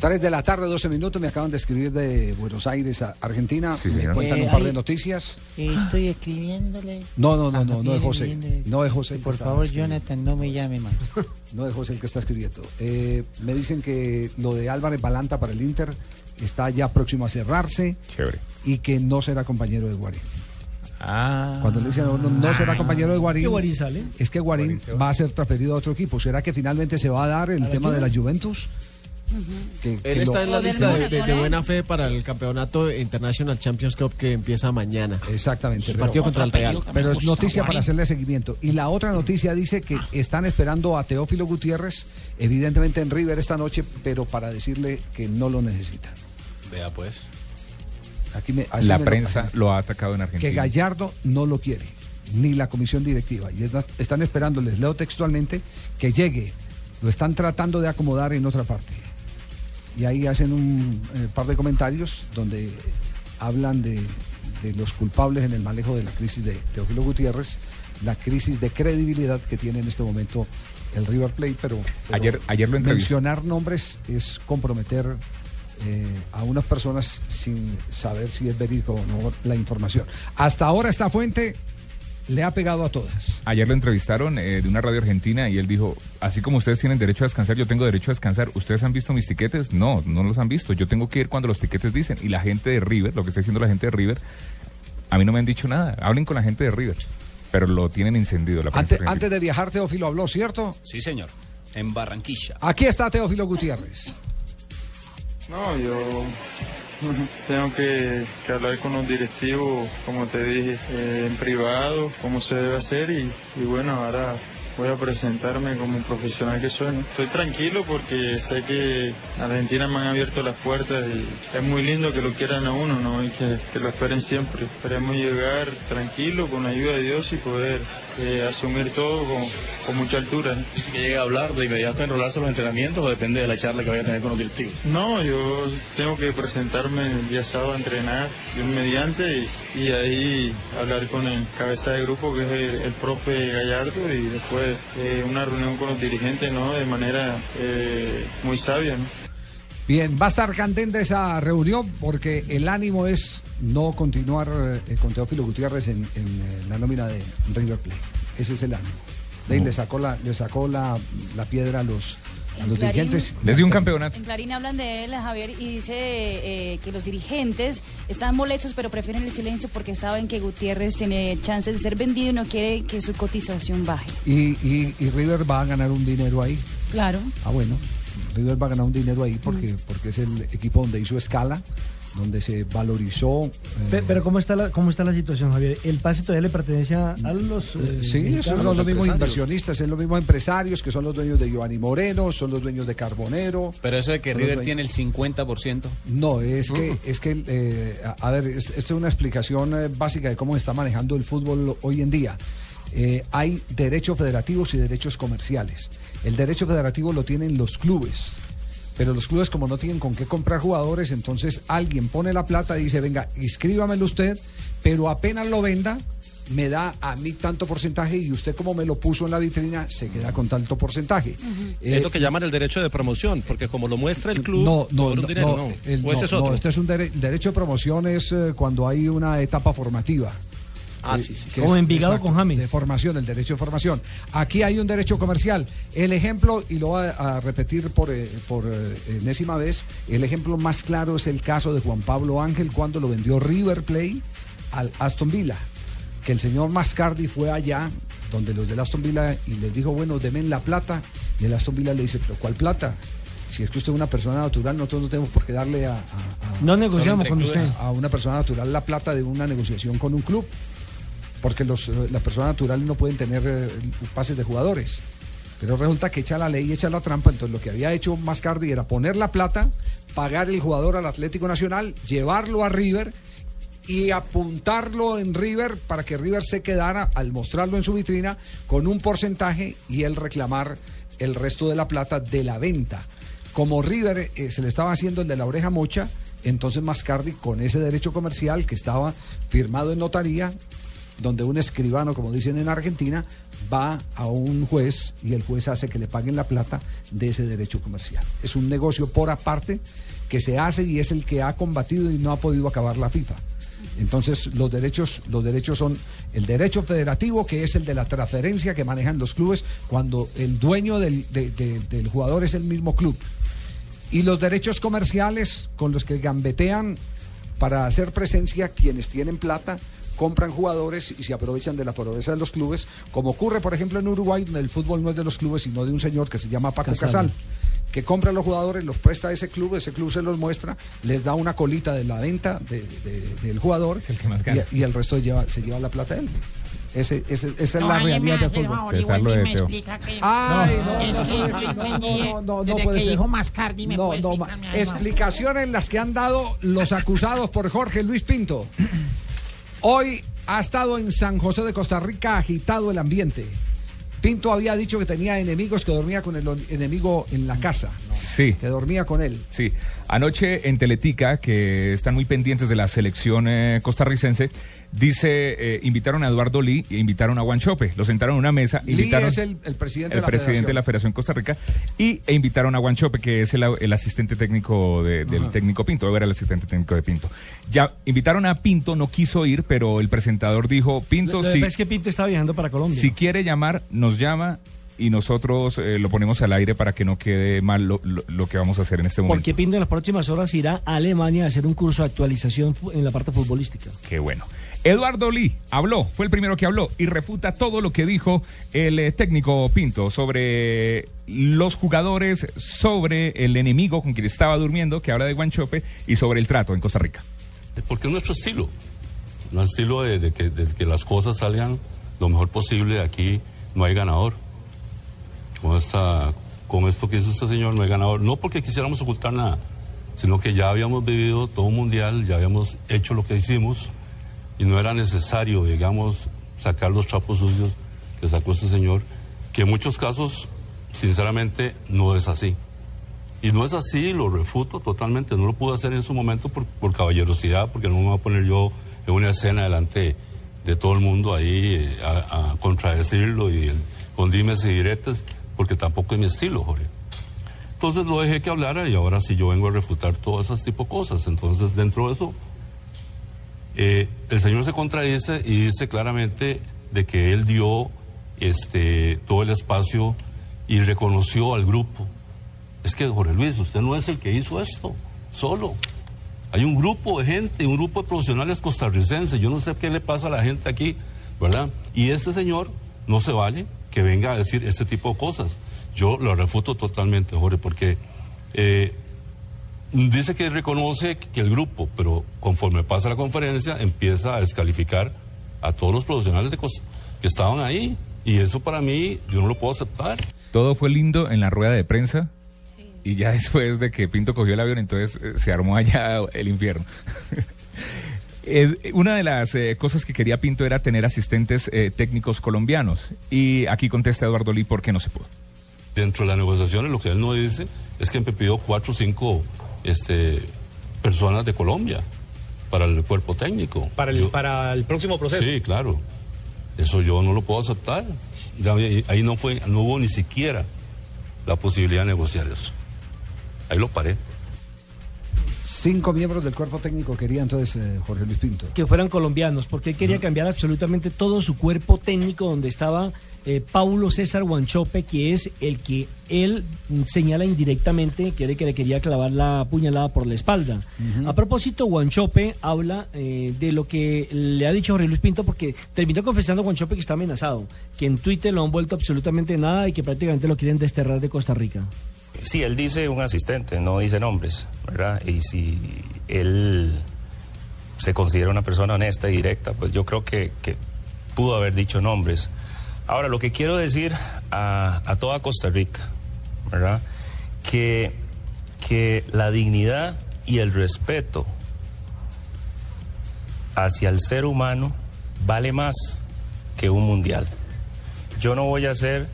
3 de la tarde, 12 minutos. Me acaban de escribir de Buenos Aires, a Argentina. me señor. cuentan Eh, un par de ahí- noticias. Eh, Estoy escribiéndole. No, no, no, Ah, no, no es José. No es José. el que Por favor. Jonathan, no me llame más. No es José el que está escribiendo. Eh, me dicen que lo de Álvarez Balanta para el Inter está ya próximo a cerrarse. Chévere. Y que no será compañero de Guarín. Ah. Cuando le dicen no será compañero de Guarín, ¿Qué Guarín sale? es que Guarín va a ser transferido a otro equipo. ¿Será que finalmente se va a dar el ¿A la tema de la Juve? Juventus? Que- que Él lo- está en la lista de, Mónaco, de- de ¿no? buena fe para el campeonato International Champions Cup que empieza mañana. Exactamente. El partido contra el Real. Pero es noticia para hacerle seguimiento. Y la otra noticia dice que están esperando a Teófilo Gutiérrez, evidentemente en River esta noche, pero para decirle que no lo necesitan. Vea pues. Aquí me, La me prensa lo ha atacado en Argentina. que Gallardo no lo quiere, ni la comisión directiva. Y es- están esperando, les leo textualmente, que llegue. Lo están tratando de acomodar en otra parte. Y ahí hacen un eh, par de comentarios donde hablan de, de los culpables en el manejo de la crisis de Teófilo Gutiérrez, la crisis de credibilidad que tiene en este momento el River Plate, pero, pero Ayer- ayer lo mencionar nombres es comprometer eh, a unas personas sin saber si es verídico o no la información. Hasta ahora esta fuente le ha pegado a todas. Ayer lo entrevistaron eh, de una radio argentina y él dijo, así como ustedes tienen derecho a descansar, yo tengo derecho a descansar. ¿Ustedes han visto mis tiquetes? No, no los han visto. Yo tengo que ir cuando los tiquetes dicen. Y la gente de River, lo que está diciendo la gente de River, a mí no me han dicho nada. Hablen con la gente de River. Pero lo tienen encendido la Antes, antes de viajar, Teófilo habló, ¿cierto? Sí, señor. En Barranquilla. Aquí está Teófilo Gutiérrez. No, yo tengo que, hablar con los directivos, como te dije, eh, en privado, cómo se debe hacer y, y bueno, ahora voy a presentarme como un profesional que soy. ¿no? Estoy tranquilo porque sé que en Argentina me han abierto las puertas y es muy lindo que lo quieran a uno ¿no? y que, que lo esperen siempre. Esperemos llegar tranquilo, con la ayuda de Dios y poder eh, asumir todo con, con mucha altura. ¿no? Dice que llegue a hablar de inmediato enrolarse a los entrenamientos o depende de la charla que vaya a tener con los directivos. No, yo tengo que presentarme el día sábado a entrenar, Dios mediante, y, y ahí hablar con el cabeza de grupo que es el, el profe Gallardo y después eh, una reunión con los dirigentes, ¿no? De manera eh, muy sabia, ¿no? Bien, va a estar candente esa reunión porque el ánimo es no continuar eh, con Teófilo Gutiérrez en, en, eh, la nómina de River Plate. Ese es el ánimo. Ahí le sacó la, le sacó la, la piedra a los, los Clarín- dirigentes. Desde un campeonato. En Clarín hablan de él, Javier, y dice eh, que los dirigentes están molestos, pero prefieren el silencio porque saben que Gutiérrez tiene chances de ser vendido y no quiere que su cotización baje. Y, y- y River va a ganar un dinero ahí. Claro. Ah, bueno. River va a ganar un dinero ahí porque, porque es el equipo donde hizo escala, donde se valorizó. eh, Pe- Pero ¿cómo está, la, ¿cómo está la situación, Javier? ¿El pase todavía le pertenece a, los... eh, Sí, esos mexicanos? son los mismos inversionistas, son los mismos empresarios que son los dueños de Giovanni Moreno, son los dueños de Carbonero. Pero eso de que River dueños- tiene el 50%. No, es que, es que eh, a, a ver, es- esto es una explicación eh, básica de cómo se está manejando el fútbol hoy en día. Eh, hay derechos federativos y derechos comerciales. El derecho federativo lo tienen los clubes. Pero los clubes como no tienen con qué comprar jugadores, entonces alguien pone la plata y dice, venga, inscríbamelo usted, pero apenas lo venda, me da a mí tanto porcentaje y usted como me lo puso en la vitrina, se queda con tanto porcentaje. Eh, es lo que llaman el derecho de promoción, porque como lo muestra el club, no, no, no, dinero, no, no. el- o ese no, es otro. no, este es un dere- derecho de promoción es eh, cuando hay una etapa formativa. Ah, sí, sí. es- Envigado exacto, con James. De formación, el derecho de formación. Aquí hay un derecho comercial. El ejemplo, y lo voy a, a repetir por, eh, por eh, enésima vez, el ejemplo más claro es el caso de Juan Pablo Ángel cuando lo vendió River Play al Aston Villa. Que el señor Mascardi fue allá, donde los del Aston Villa, y les dijo, bueno, denme la plata. Y el Aston Villa le dice, pero ¿cuál plata? Si es que usted es una persona natural, nosotros no tenemos por qué darle a, a- a- No negociamos con usted. a una persona natural la plata de una negociación con un club porque los, eh, las personas naturales no pueden tener eh, pases de jugadores. Pero resulta que echa la ley echa la trampa. Entonces lo que había hecho Mascardi era poner la plata, pagar el jugador al Atlético Nacional, llevarlo a River y apuntarlo en River para que River se quedara al mostrarlo en su vitrina con un porcentaje y él reclamar el resto de la plata de la venta. Como River eh, se le estaba haciendo el de la oreja mocha, entonces Mascardi con ese derecho comercial que estaba firmado en notaría donde un escribano, como dicen en Argentina, va a un juez y el juez hace que le paguen la plata de ese derecho comercial. Es un negocio por aparte que se hace y es el que ha combatido y no ha podido acabar la FIFA. Entonces los derechos, los derechos son el derecho federativo, que es el de la transferencia que manejan los clubes cuando el dueño del, de- de- del jugador es el mismo club. Y los derechos comerciales con los que gambetean para hacer presencia quienes tienen plata, compran jugadores y se aprovechan de la pobreza de los clubes, como ocurre por ejemplo en Uruguay, donde el fútbol no es de los clubes, sino de un señor que se llama Paco Casal. Casal, que compra a los jugadores, los presta a ese club, ese club se los muestra, les da una colita de la venta de- de- del jugador gana. y, y el resto lleva, se lleva la plata él. Ese, ese- esa es No, la realidad del fútbol. Ay, no, es no, que no, no no, entendí, no, no, no desde puede ser. Mascardi me No, no, explicaciones las que han dado los acusados por Jorge Luis Pinto. Hoy ha estado en San José de Costa Rica agitado el ambiente. Pinto había dicho que tenía enemigos, que dormía con el enemigo en la casa, Sí. que dormía con él. Sí, anoche en Teletica, que están muy pendientes de la selección eh, costarricense, dice, eh, invitaron a Eduardo Lee e invitaron a Guanchope. Lo sentaron en una mesa, Lee invitaron es el, el presidente el de la presidente federación. de la Federación Costa Rica y, e invitaron a Guanchope, que es el, el asistente técnico de- del Ajá. técnico Pinto, era el asistente técnico de Pinto. Ya invitaron a Pinto, no quiso ir, pero el presentador dijo, Pinto, Lo, lo sí, es que Pinto está viajando para Colombia. si quiere llamar, nos llama y nosotros eh, lo ponemos al aire para que no quede mal lo, lo- lo que vamos a hacer en este momento. Porque Pinto en las próximas horas irá a Alemania a hacer un curso de actualización en la parte futbolística. Qué bueno. Eduardo Lee habló, fue el primero que habló y refuta todo lo que dijo el eh, técnico Pinto sobre los jugadores, sobre el enemigo con quien estaba durmiendo, que habla de Guanchope, y sobre el trato en Costa Rica. Porque es nuestro estilo. Un estilo de, que las cosas salgan lo mejor posible. Aquí no hay ganador. Con, esta, con esto que hizo este señor no hay ganador. No porque quisiéramos ocultar nada, sino que ya habíamos vivido todo un mundial, ya habíamos hecho lo que hicimos y no era necesario, digamos, sacar los trapos sucios que sacó este señor, que en muchos casos, sinceramente, no es así. Y no es así, lo refuto totalmente. No lo pude hacer en su momento por, por caballerosidad, porque no me voy a poner yo en una escena delante de todo el mundo ahí eh, a, a contradecirlo y con dimes y diretes, porque tampoco es mi estilo, Jorge. Entonces lo dejé que hablara y ahora sí yo vengo a refutar todas esas tipo de cosas. Entonces, dentro de eso, eh, el señor se contradice y dice claramente de que él dio este, todo el espacio y reconoció al grupo. Es que, Jorge Luis, usted no es el que hizo esto, solo. Hay un grupo de gente, un grupo de profesionales costarricenses. Yo no sé qué le pasa a la gente aquí, ¿verdad? Y este señor no se vale que venga a decir este tipo de cosas. Yo lo refuto totalmente, Jorge, porque eh, dice que reconoce que el grupo, pero conforme pasa la conferencia, empieza a descalificar a todos los profesionales de cos- que estaban ahí. Y eso para mí, yo no lo puedo aceptar. Todo fue lindo en la rueda de prensa y ya después de que Pinto cogió el avión, entonces eh, se armó allá el infierno. Eh, una de las eh, cosas que quería Pinto era tener asistentes eh, técnicos colombianos. Y aquí contesta Eduardo Lee por qué no se pudo. dentro de las negociaciones lo que él no dice es que me pidió cuatro o cinco este, personas de Colombia para el cuerpo técnico. Para el, Yo- para el próximo proceso. Sí, claro. Eso yo no lo puedo aceptar. Y ahí- Ahí no fue, no hubo ni siquiera la posibilidad de negociar eso. Ahí lo paré. Cinco miembros del cuerpo técnico quería entonces eh, Jorge Luis Pinto. que fueran colombianos, porque él quería cambiar absolutamente todo su cuerpo técnico donde estaba eh, Paulo César Guanchope, que es el que él señala indirectamente que era el que le quería clavar la puñalada por la espalda. A propósito, Guanchope habla eh, de lo que le ha dicho Jorge Luis Pinto, porque terminó confesando Guanchope que está amenazado, que en Twitter lo han vuelto absolutamente nada y que prácticamente lo quieren desterrar de Costa Rica. Sí, él dice un asistente, no dice nombres, ¿verdad? Y si él se considera una persona honesta y directa, pues yo creo que, pudo haber dicho nombres. Ahora, lo que quiero decir a, a toda Costa Rica, ¿verdad? Que, que la dignidad y el respeto hacia el ser humano vale más que un mundial. Yo no voy a ser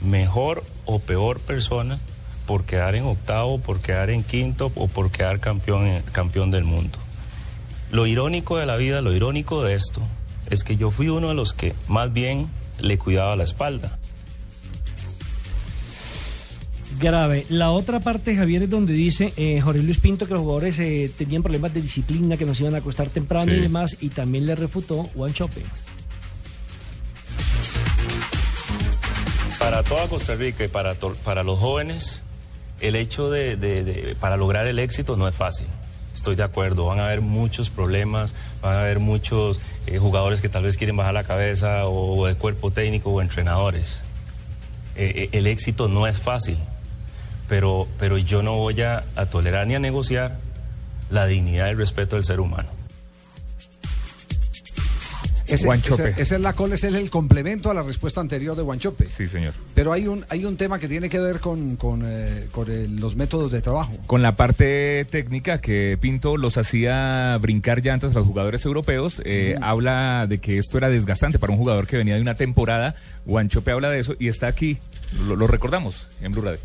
mejor o peor persona por quedar en octavo, por quedar en quinto o por quedar campeón, campeón del mundo. Lo irónico de la vida, lo irónico de esto, es que yo fui uno de los que más bien le cuidaba la espalda. Grave. La otra parte, Javier, es donde dice eh, Jorge Luis Pinto que los jugadores eh, tenían problemas de disciplina, que nos iban a acostar temprano y demás, y también le refutó Guanchope. Para toda Costa Rica y para, to- para los jóvenes, el hecho de, de- de- para lograr el éxito no es fácil. Estoy de acuerdo, van a haber muchos problemas, van a haber muchos eh, jugadores que tal vez quieren bajar la cabeza o el cuerpo técnico o entrenadores. Eh, eh, el éxito no es fácil, pero, pero yo no voy a tolerar ni a negociar la dignidad y el respeto del ser humano. Ese, Guanchope. ese- es la cola, ese es el complemento a la respuesta anterior de Guanchope. Sí, señor. Pero hay un, hay un tema que tiene que ver con, con, eh, con el- los métodos de trabajo. Con la parte técnica que Pinto los hacía brincar llantas a los jugadores europeos, eh, habla de que esto era desgastante para un jugador que venía de una temporada. Guanchope habla de eso y está aquí. Lo, lo recordamos en Blue Radio.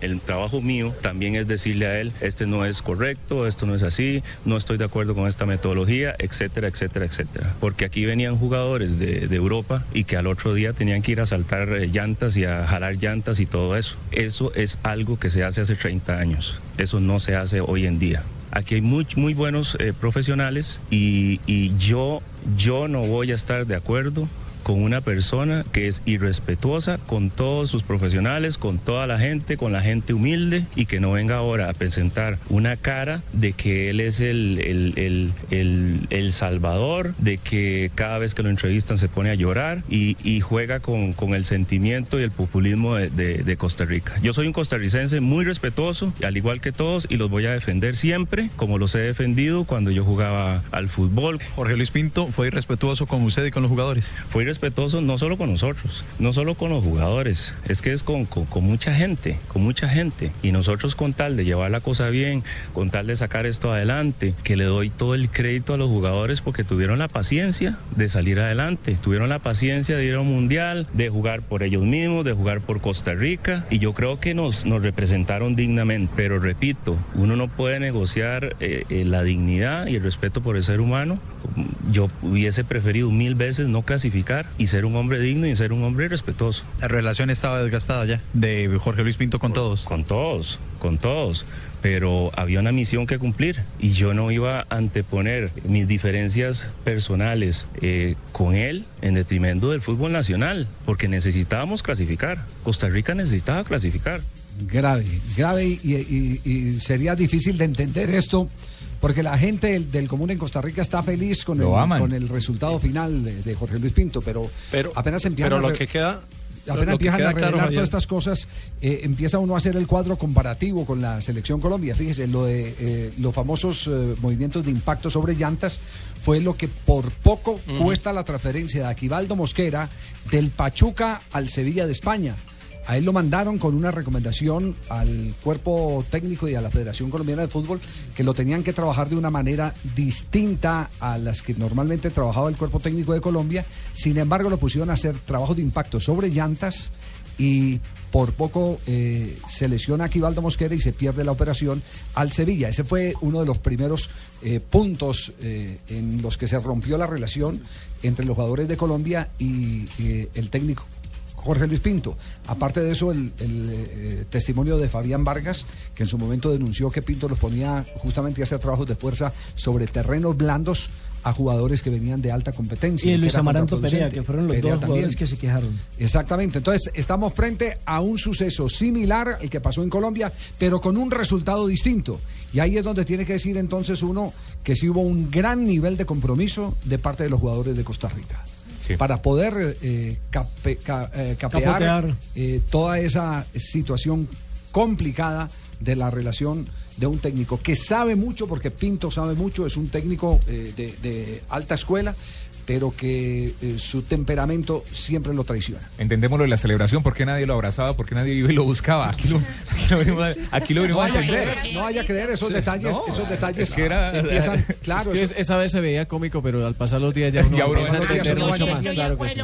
El trabajo mío también es decirle a él, este no es correcto, esto no es así, no estoy de acuerdo con esta metodología, etcétera, etcétera, etcétera. Porque aquí venían jugadores de, Europa y que al otro día tenían que ir a saltar eh, llantas y a jalar llantas y todo eso. Eso es algo que se hace hace 30 años, eso no se hace hoy en día. Aquí hay muy, muy buenos eh, profesionales y, y yo, yo no voy a estar de acuerdo con una persona que es irrespetuosa con todos sus profesionales, con toda la gente, con la gente humilde y que no venga ahora a presentar una cara de que él es el, el, el, el- el salvador, de que cada vez que lo entrevistan se pone a llorar y, y juega con, con el sentimiento y el populismo de, de- de Costa Rica. Yo soy un costarricense muy respetuoso, al igual que todos, y los voy a defender siempre, como los he defendido cuando yo jugaba al fútbol. Jorge Luis Pinto fue irrespetuoso con usted y con los jugadores. Fue irrespetuoso no solo con nosotros, no solo con los jugadores, es que es con, mucha gente, con mucha gente. Y nosotros con tal de llevar la cosa bien, con tal de sacar esto adelante, que le doy todo el crédito a los jugadores porque tuvieron la paciencia de salir adelante, tuvieron la paciencia de ir a un mundial, de jugar por ellos mismos, de jugar por Costa Rica. Y yo creo que nos, nos representaron dignamente. Pero repito, uno no puede negociar eh, eh, la dignidad y el respeto por el ser humano. Yo hubiese preferido mil veces no clasificar y ser un hombre digno y ser un hombre respetuoso. La relación estaba desgastada ya de Jorge Luis Pinto con todos. Con todos, con todos. Pero había una misión que cumplir y yo no iba a anteponer mis diferencias personales eh, con él en detrimento del fútbol nacional, porque necesitábamos clasificar. Costa Rica necesitaba clasificar. Grave, grave y, y- y sería difícil de entender esto porque la gente del, del común en Costa Rica está feliz con, el, con el resultado final de, de Jorge Luis Pinto, pero, Pero- apenas empiezan pero a lo que queda- apenas empiezan a revelar todas estas cosas, eh, empieza uno a hacer el cuadro comparativo con la selección Colombia. Fíjese, lo de eh, los famosos eh, movimientos de impacto sobre llantas fue lo que por poco cuesta la transferencia de Aquivaldo Mosquera del Pachuca al Sevilla de España. A él lo mandaron con una recomendación al cuerpo técnico y a la Federación Colombiana de Fútbol que lo tenían que trabajar de una manera distinta a las que normalmente trabajaba el cuerpo técnico de Colombia. Sin embargo, lo pusieron a hacer trabajos de impacto sobre llantas y por poco eh, se lesiona a Aquivaldo Mosquera y se pierde la operación al Sevilla. Ese fue uno de los primeros eh, puntos eh, en los que se rompió la relación entre los jugadores de Colombia y el técnico Jorge Luis Pinto. Aparte de eso, el, el, eh, testimonio de Fabián Vargas, que en su momento denunció que Pinto los ponía justamente a hacer trabajos de fuerza sobre terrenos blandos a jugadores que venían de alta competencia. Y el Luis Amaranto Perea, que fueron los Perea dos también. jugadores que se quejaron. Exactamente. Entonces, estamos frente a un suceso similar al que pasó en Colombia, pero con un resultado distinto. Y ahí es donde tiene que decir entonces uno que sí hubo un gran nivel de compromiso de parte de los jugadores de Costa Rica. Para poder eh, cape- ca- eh, capear eh, toda esa situación complicada de la relación de un técnico que sabe mucho, porque Pinto sabe mucho, es un técnico eh, de, de alta escuela, pero que eh, su temperamento siempre lo traiciona. Entendemos lo de la celebración, ¿por qué nadie lo abrazaba? ¿Por qué nadie iba y lo buscaba? Aquí lo, aquí lo venimos a- aquí lo venimos a No vaya a entender. creer, no vaya a creer esos Sí, detalles, no, esos detalles es que era- empiezan, claro, Es que eso- es- esa vez se veía cómico, pero al pasar los días ya uno Ya uno a entender mucho más. Claro que sí.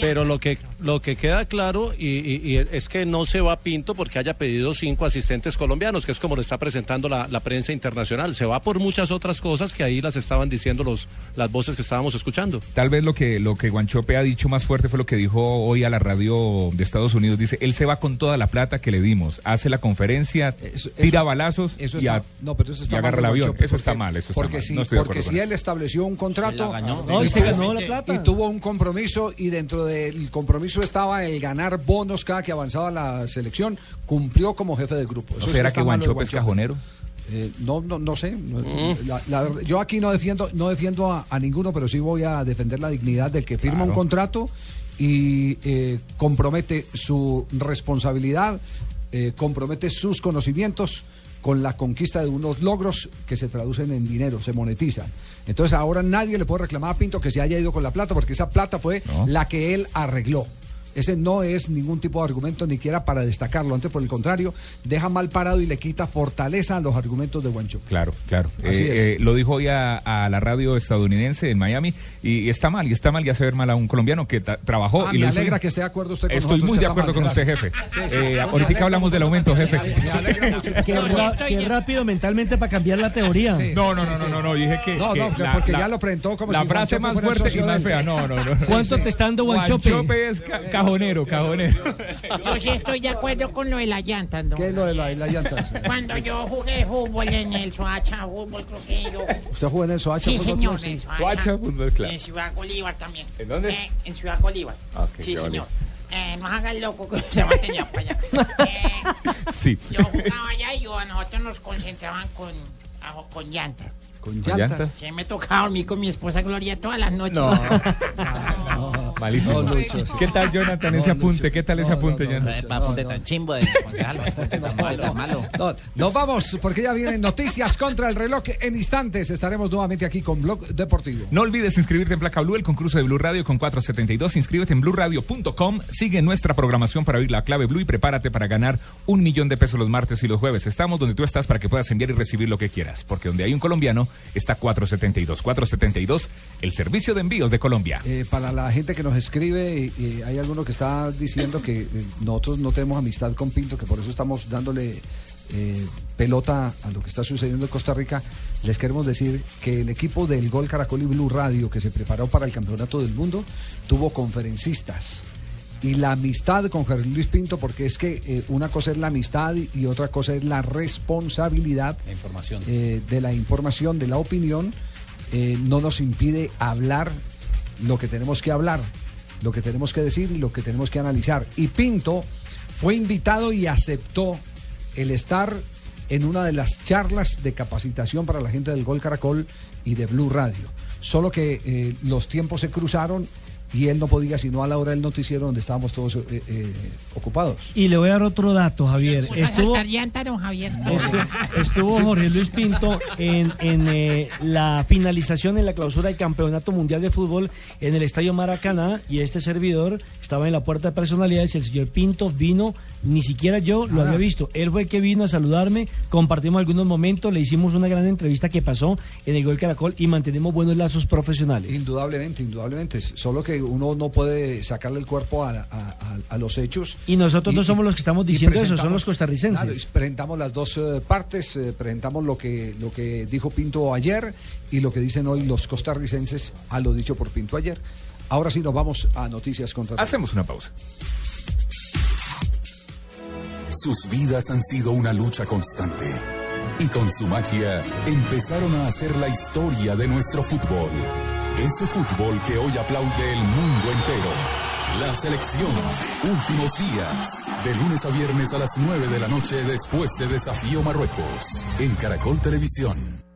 Pero lo que, lo que queda claro y, y- y es que no se va Pinto porque haya pedido cinco asistentes colombianos, que es como lo está presentando la, la prensa internacional. Se va por muchas otras cosas que ahí las estaban diciendo los, las voces que estábamos escuchando. Tal vez lo que, lo que Guanchope ha dicho más fuerte fue lo que dijo hoy a la radio de Estados Unidos. Dice, él se va con toda la plata que le dimos, hace la conferencia, tira balazos eso y, está, a- no, pero eso está y agarra mal el avión. Guanchope, eso está mal, eso está porque mal. si, no estoy de porque si él estableció un contrato No, y y se tuvo- ganó la plata. y tuvo un compromiso y dentro del compromiso estaba el ganar bonos cada que avanzaba la selección, cumplió como jefe de grupo. ¿No será que Guanchope es cajonero? Mm. Eh, no, no, no sé. No, la- yo aquí no defiendo, no defiendo a, a ninguno, pero sí voy a defender la dignidad del que firma un contrato y eh, compromete su responsabilidad, eh, compromete sus conocimientos con la conquista de unos logros que se traducen en dinero, se monetizan. Entonces ahora nadie le puede reclamar a Pinto que se haya ido con la plata, porque esa plata fue la que él arregló. Ese no es ningún tipo de argumento ni siquiera para destacarlo. Antes, por el contrario, deja mal parado y le quita fortaleza a los argumentos de Guancho. Claro, claro. Así Eh, es. eh, lo dijo hoy a, a la radio estadounidense en Miami y, está mal, y está mal y hace ver mal a un colombiano que trabajó. Ah, y me hizo alegra que esté de acuerdo usted con Estoy nosotros, muy de acuerdo mal, con usted, jefe. Sí, sí. Eh, ahorita hablamos del aumento, jefe. Qué, ra- qué rápido mentalmente para cambiar la teoría. No, no, no, no, no, no, dije que. No, que no, que porque ya lo presentó como La si frase más fuerte y más fea. No, no, no. ¿Cuánto te está dando Guanchope? Guanchope es cajonero, cajonero. Yo sí estoy de acuerdo con lo de las llantas, ¿no? ¿Qué es lo de la, la llanta? Cuando yo jugué fútbol en el Soacha Fútbol, creo que yo... ¿Usted jugó en el Soacha? Sí, Fútbol señor, Club? en Soacha. Soacha Fútbol Club. En Ciudad Bolívar también. ¿En dónde? Eh, en Ciudad Bolívar. Ok, sí, qué señor. bonito. Eh, no haga el loco que se va a tener para allá. Eh, Sí. yo jugaba allá y yo, a nosotros nos concentraban con, a- con llantas. ¿Con llantas? Sí, me tocaba dormir con mi esposa Gloria todas las noches. No. Malísimo. No, Lucho, sí. ¿Qué tal, Jonathan, ese apunte? ¿Qué tal ese apunte, Jonathan? Para apunte tan chimbo de tan malo, tan malo. No, nos vamos porque ya vienen noticias contra el reloj. En instantes estaremos nuevamente aquí con Blog Deportivo. No olvides inscribirte en Placa Blue, el concurso de Blue Radio con 472. Inscríbete en blueradio.com. Sigue nuestra programación para oír la clave Blue y prepárate para ganar un millón de pesos los martes y los jueves. Estamos donde tú estás para que puedas enviar y recibir lo que quieras. Porque donde hay un colombiano está 472. 472, el servicio de envíos de Colombia. Eh, para la gente que nos escribe, eh, hay alguno que está diciendo que eh, nosotros no tenemos amistad con Pinto, que por eso estamos dándole eh, pelota a lo que está sucediendo en Costa Rica. Les queremos decir que el equipo del Gol Caracol y Blue Radio, que se preparó para el Campeonato del Mundo, tuvo conferencistas. Y la amistad con Jerry Luis Pinto, porque es que eh, una cosa es la amistad y, y otra cosa es la responsabilidad La información. eh, de la información, de la opinión, no nos impide hablar lo que tenemos que hablar, lo que tenemos que decir y lo que tenemos que analizar. Y Pinto fue invitado y aceptó el estar en una de las charlas de capacitación para la gente del Gol Caracol y de Blue Radio. Solo que eh, los tiempos se cruzaron y él no podía sino a la hora del noticiero donde estábamos todos eh, eh, ocupados. Y le voy a dar otro dato, Javier. Estuvo, don Javier. estu- estuvo Jorge Luis Pinto en, en, eh, la finalización en la clausura del Campeonato Mundial de Fútbol en el Estadio Maracaná y este servidor estaba en la puerta de personalidades y el señor Pinto vino, ni siquiera yo lo había visto. Él fue el que vino a saludarme, compartimos algunos momentos, le hicimos una gran entrevista que pasó en el Gol Caracol y mantenemos buenos lazos profesionales. Indudablemente, indudablemente. Solo que uno no puede sacarle el cuerpo a, a- a- a los hechos. Y nosotros no somos los que estamos diciendo eso, son los costarricenses. Claro, presentamos las dos eh, partes, eh, presentamos lo que, lo que dijo Pinto ayer y lo que dicen hoy los costarricenses a lo dicho por Pinto ayer. Ahora sí nos vamos a noticias contra. Hacemos una pausa. Sus vidas han sido una lucha constante. Y con su magia empezaron a hacer la historia de nuestro fútbol. Ese fútbol que hoy aplaude el mundo entero. La selección. Últimos días. De lunes a viernes a las 9 de la noche después de Desafío Marruecos. En Caracol Televisión.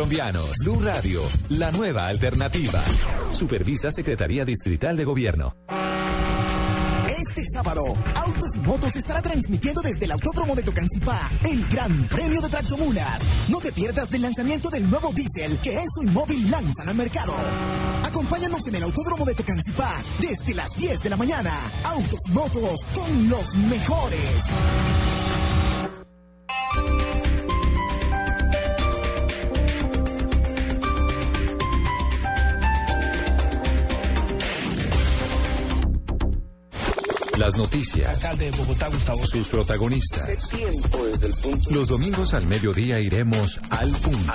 colombianos. Blue Radio, la nueva alternativa. Supervisa Secretaría Distrital de Gobierno. Este sábado, Autos y Motos estará transmitiendo desde el Autódromo de Tocancipá el Gran Premio de Tractomulas. No te pierdas del lanzamiento del nuevo diésel que Eso y Móvil lanzan al mercado. Acompáñanos en el Autódromo de Tocancipá desde las 10 de la mañana. Autos y Motos con los mejores. Las noticias. Alcalde de Bogotá, Gustavo. Sus protagonistas. Los domingos al mediodía iremos al punto.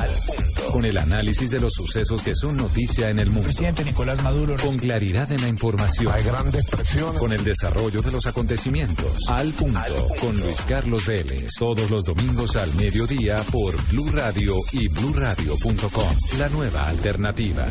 Con el análisis de los sucesos que son noticia en el mundo. Presidente Nicolás Maduro. Con claridad en la información. Hay grandes presiones. Con el desarrollo de los acontecimientos. Al punto. Con Luis Carlos Vélez. Todos los domingos al mediodía por Blue Radio y bluradio.com. La nueva alternativa.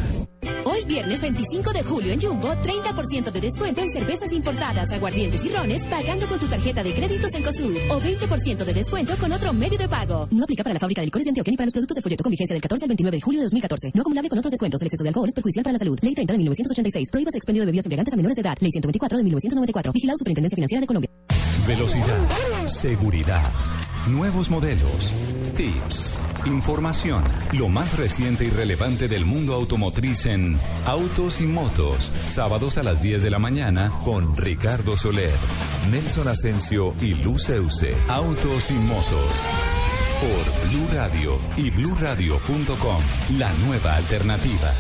Viernes 25 de julio en Jumbo, 30% de descuento en cervezas importadas, aguardientes y rones, pagando con tu tarjeta de créditos en COSUR. O 20% de descuento con otro medio de pago. No aplica para la fábrica de licores de Antioquia ni para los productos de folleto con vigencia del 14 al 29 de julio de 2014. No acumulable con otros descuentos. El exceso de alcohol es perjudicial para la salud. Ley 30 de 1986. Prohíbas el expendio de bebidas embriagantes a menores de edad. Ley 124 de 1994. Vigilado Superintendencia Financiera de Colombia. Velocidad, seguridad, nuevos modelos, tips, información, lo más reciente y relevante del mundo automotriz en Autos y Motos, sábados a las 10 de la mañana con Ricardo Soler, Nelson Asensio y Luz Euse. Autos y Motos por Blue Radio y bluradio.com, la nueva alternativa.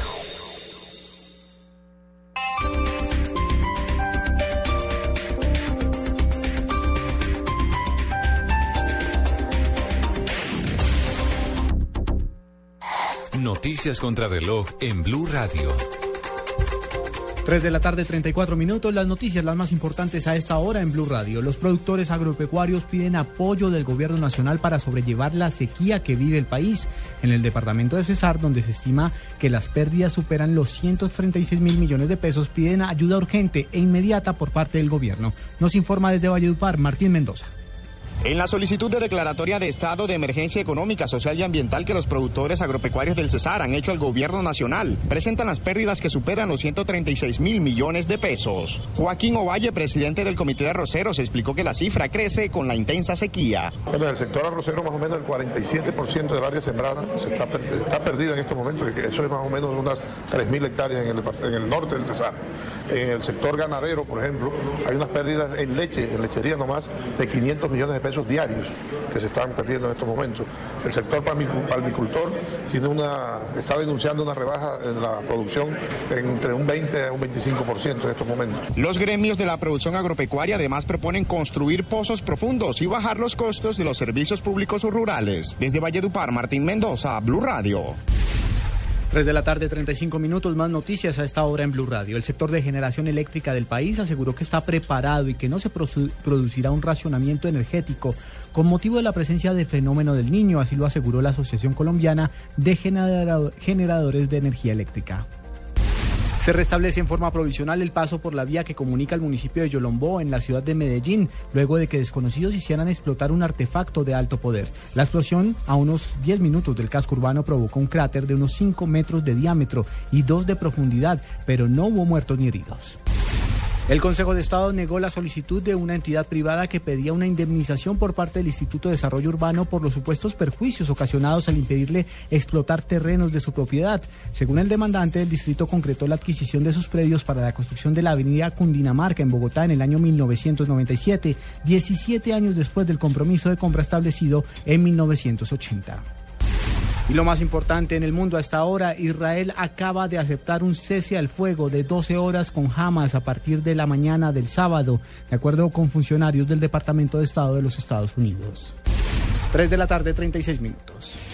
Noticias contra reloj en Blue Radio. 3 de la tarde, 34 minutos. Las noticias las más importantes a esta hora en Blue Radio. Los productores agropecuarios piden apoyo del gobierno nacional para sobrellevar la sequía que vive el país. En el departamento de Cesar, donde se estima que las pérdidas superan los 136 mil millones de pesos, piden ayuda urgente e inmediata por parte del gobierno. Nos informa desde Valledupar Martín Mendoza. En la solicitud de declaratoria de estado de emergencia económica, social y ambiental que los productores agropecuarios del Cesar han hecho al gobierno nacional, presentan las pérdidas que superan los 136 mil millones de pesos. Joaquín Ovalle, presidente del Comité de Arroceros, explicó que la cifra crece con la intensa sequía. Bueno, en el sector arrocero más o menos el 47% del área sembrada se está, per- está perdida en estos momentos, eso es más o menos unas 3.000 hectáreas en el, en el norte del Cesar. En el sector ganadero, por ejemplo, hay unas pérdidas en leche, en lechería nomás, de 500 millones de pesos diarios que se están perdiendo en estos momentos. El sector palmicu- palmicultor tiene una, está denunciando una rebaja en la producción entre un 20 a un 25% en estos momentos. Los gremios de la producción agropecuaria además proponen construir pozos profundos y bajar los costos de los servicios públicos rurales. Desde Valledupar, Martín Mendoza, Blue Radio. 3 de la tarde, 35 minutos, más noticias a esta hora en Blue Radio. El sector de generación eléctrica del país aseguró que está preparado y que no se producirá un racionamiento energético con motivo de la presencia de fenómeno del niño, así lo aseguró la Asociación Colombiana de Generado- Generadores de Energía Eléctrica. Se restablece en forma provisional el paso por la vía que comunica el municipio de Yolombó en la ciudad de Medellín, luego de que desconocidos hicieran explotar un artefacto de alto poder. La explosión, a unos 10 minutos del casco urbano, provocó un cráter de unos 5 metros de diámetro y 2 de profundidad, pero no hubo muertos ni heridos. El Consejo de Estado negó la solicitud de una entidad privada que pedía una indemnización por parte del Instituto de Desarrollo Urbano por los supuestos perjuicios ocasionados al impedirle explotar terrenos de su propiedad. Según el demandante, el distrito concretó la adquisición de sus predios para la construcción de la avenida Cundinamarca en Bogotá en el año 1997, 17 años después del compromiso de compra establecido en 1980. Y lo más importante en el mundo hasta ahora, Israel acaba de aceptar un cese al fuego de 12 horas con Hamas a partir de la mañana del sábado, de acuerdo con funcionarios del Departamento de Estado de los Estados Unidos. 3 de la tarde, 36 minutos.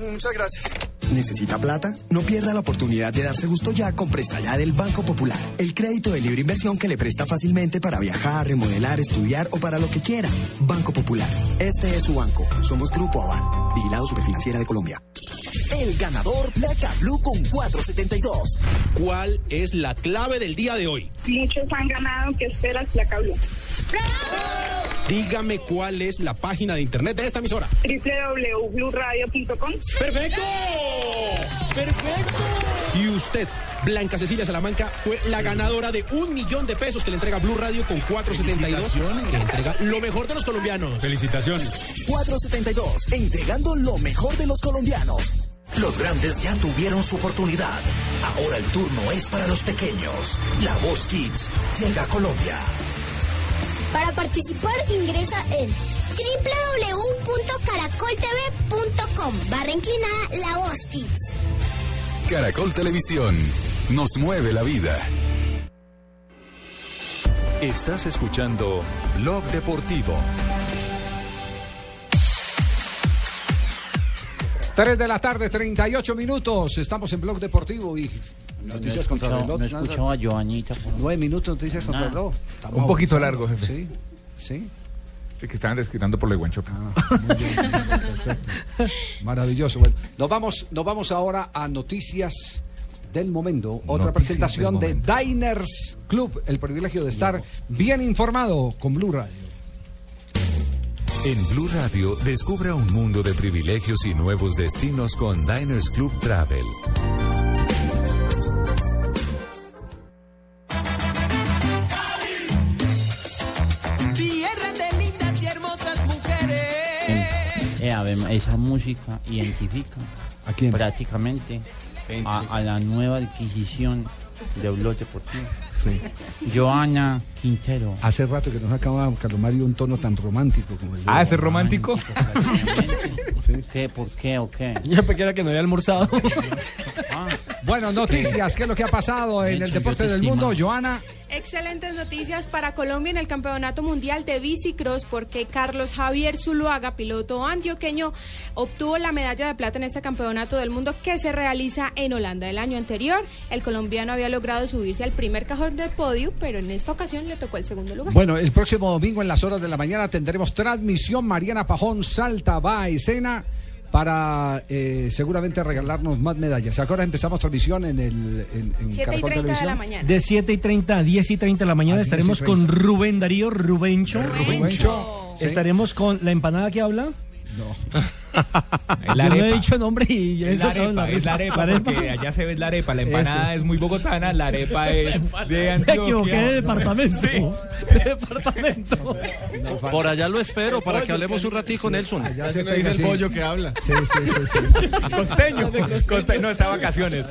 muchas gracias. ¿Necesita plata? No pierda la oportunidad de darse gusto ya con Presta Ya del Banco Popular. El crédito de libre inversión que le presta fácilmente para viajar, remodelar, estudiar o para lo que quiera. Banco Popular. Este es su banco. Somos Grupo Aval. Vigilado Superfinanciera de Colombia. El ganador Placa Blue con 472. ¿Cuál es la clave del día de hoy? Muchos han ganado. ¿Qué esperas, Placa Blue? Dígame cuál es la página de internet de esta emisora. www.bluradio.com ¡Perfecto! ¡Perfecto! Y usted, Blanca Cecilia Salamanca, fue la ganadora de un millón de pesos que le entrega Blue Radio con 472. Que entrega lo mejor de los colombianos. Felicitaciones. 472. Entregando lo mejor de los colombianos. Los grandes ya tuvieron su oportunidad. Ahora el turno es para los pequeños. La Voz Kids llega a Colombia. Para participar ingresa en www.caracoltv.com barra inclinada La Voz Kids. Caracol Televisión nos mueve la vida. Estás escuchando Blog Deportivo. 3 de la tarde, 38 minutos. Estamos en Blog Deportivo y noticias no contra reloj. no he escuchado a Joanita. por- Nueve minutos, noticias contra reloj. Un poquito avanzando. largo, jefe. Sí, sí. Sí, que estaban desquitando por la Guancho. Maravilloso. Bueno, nos vamos, nos vamos ahora a noticias del momento. Otra Noticias presentación de Diners Club. El privilegio de estar bien informado con Blue Radio. En Blue Radio, descubra un mundo de privilegios y nuevos destinos con Diners Club Travel. Esa música identifica prácticamente a, a la nueva adquisición de Blog Deportivo. Sí. Joana Quintero. Hace rato que nos acaba Carlos Mario un tono tan romántico como el de Ah, ¿ese es romántico? ¿Qué? ¿Por qué o qué? Yo pensé que era que no había almorzado. Bueno, noticias. ¿Qué es lo que ha pasado en el deporte del mundo? Joana. Excelentes noticias para Colombia en el Campeonato Mundial de Bicicross porque Carlos Javier Zuluaga, piloto antioqueño, obtuvo la medalla de plata en este Campeonato del Mundo que se realiza en Holanda. El año anterior, el colombiano había logrado subirse al primer cajón del podio, pero en esta ocasión le tocó el segundo lugar. Bueno, el próximo domingo en las horas de la mañana tendremos transmisión. Mariana Pajón salta, va a escena para eh, seguramente regalarnos más medallas. Ahora empezamos transmisión en el en, en 7 y Caracol 30 de Televisión. la mañana. De 7 y 30 a 10 y 30 de la mañana A 10 y estaremos 30. con Rubén Darío Rubencho. Rubencho. Sí. Estaremos con la empanada que habla. No. La Yo no he dicho nombre y Es eso la son arepa, las- es la arepa, la porque allá se ve la arepa. La empanada Eso. es muy bogotana, la arepa es de Me Antioquia. equivoqué de departamento. Sí. De departamento. Por allá lo espero para que hablemos un ratico, Nelson. Allá se no dice el pollo que habla. Sí, sí, sí, sí. Costeño. Costeño, no está de vacaciones.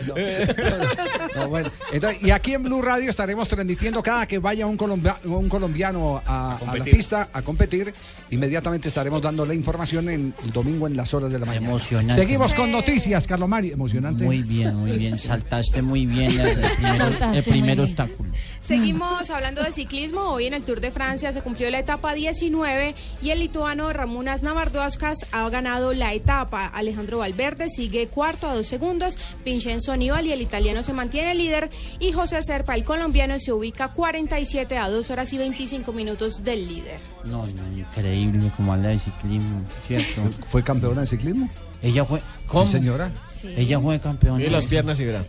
No, bueno, entonces, y aquí en Blue Radio estaremos transmitiendo cada que vaya un, colombia- un colombiano a, a la Competir. pista a competir. Inmediatamente estaremos dando la información en el domingo en las horas de la mañana. Emocionante. Seguimos con noticias, Carlos Mari. Emocionante. Muy bien, muy bien. Saltaste muy bien el, primer, Saltaste el primer bien. obstáculo. Seguimos hablando de ciclismo. Hoy en el Tour de Francia se cumplió la etapa 19 y el lituano Ramūnas Navardauskas ha ganado la etapa. Alejandro Valverde sigue cuarto a dos segundos. Vincenzo Nibali, el italiano, se mantiene mantiene líder y José Serpa, el colombiano, se ubica 47 a 2 horas y 25 minutos del líder. No, increíble como habla de ciclismo, ¿cierto? ¿Fue campeona de ciclismo? Ella fue. ¿Cómo? Sí, señora. Ella fue campeona. Y las piernas y verá.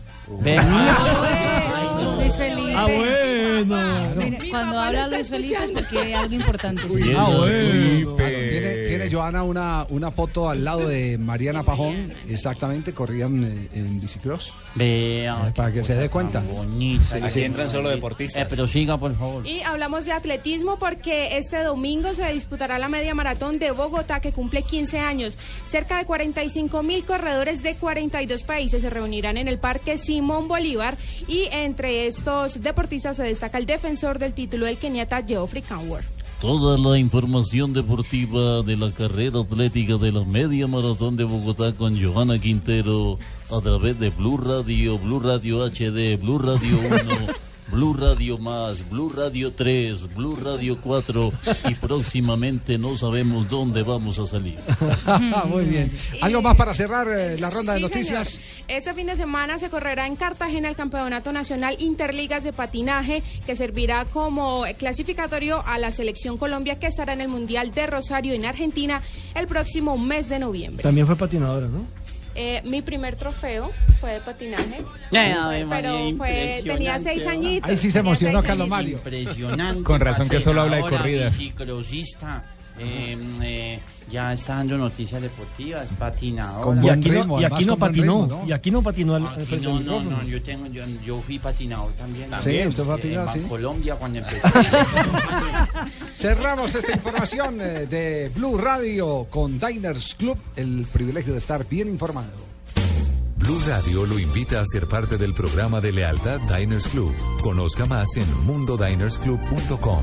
Luis Felipe. Ah, bueno. Mire, cuando habla Luis Felipe es porque hay algo importante. Ah, bueno. Tiene, Joana una, una foto al lado de Mariana Pajón, exactamente, corrían eh, en bicicross. Vea. Para que se dé cuenta. Bonita. Aquí entran solo deportistas. Eh, pero siga, por favor. Y hablamos de atletismo porque este domingo se disputará la media maratón de Bogotá que cumple 15 años. Cerca de 45 mil corredores de 42 países se reunirán en el Parque Simón Bolívar y entre estos deportistas se destaca el defensor del título, el keniata Geoffrey Canworth. Toda la información deportiva de la carrera atlética de la media maratón de Bogotá con Johanna Quintero a través de Blue Radio, Blue Radio HD, Blue Radio 1, Blue Radio Más, Blue Radio 3, Blue Radio 4 y próximamente no sabemos dónde vamos a salir. Muy bien. ¿Algo más para cerrar eh, la ronda de noticias? señor. Este fin de semana se correrá en Cartagena el Campeonato Nacional Interligas de Patinaje, que servirá como clasificatorio a la Selección Colombia, que estará en el Mundial de Rosario en Argentina el próximo mes de noviembre. También fue patinadora, ¿no? Eh, mi primer trofeo fue de patinaje, Ay, Fue- Ave María, pero fue, tenía seis añitos. Ahí sí se emocionó Carlos. Mario. Impresionante. Con razón que solo habla de corridas. Eh, eh, ya está dando noticias deportivas, patinadora. Con Y aquí, ritmo, no, y aquí patinó. ritmo, ¿no? Y aquí no patinó al, al Aquí no, no, no, yo tengo, yo, yo fui patinador también. Sí, usted fue patinador, en sí. Colombia cuando empecé. Cerramos esta información eh, de Blue Radio con Diners Club, el privilegio de estar bien informado. Blue Radio lo invita a ser parte del programa de lealtad Diners Club. Conozca más en mundodinersclub.com.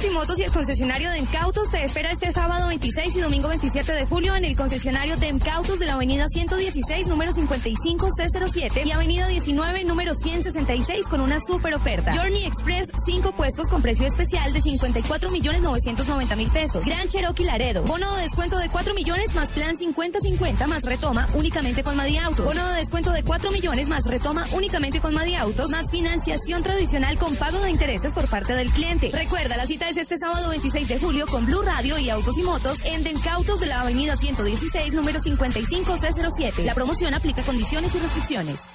Autos y motos y el concesionario Demcautos te espera este sábado 26 y domingo 27 de julio en el concesionario Demcautos de la avenida 116, número 55C07 y avenida 19, número 166 con una super oferta. Journey Express, 5 puestos con precio especial de 54 millones 990 mil pesos. Gran Cherokee Laredo, bono de descuento de 4 millones más plan 50-50 más retoma únicamente con Madi Autos. Bono de descuento de 4 millones más retoma únicamente con Madi Autos más financiación tradicional con pago de intereses por parte del cliente. Recuerda, la cita es este sábado 26 de julio con Blue Radio y Autos y Motos en Dencautos de la avenida 116, número 55C07. La promoción aplica condiciones y restricciones.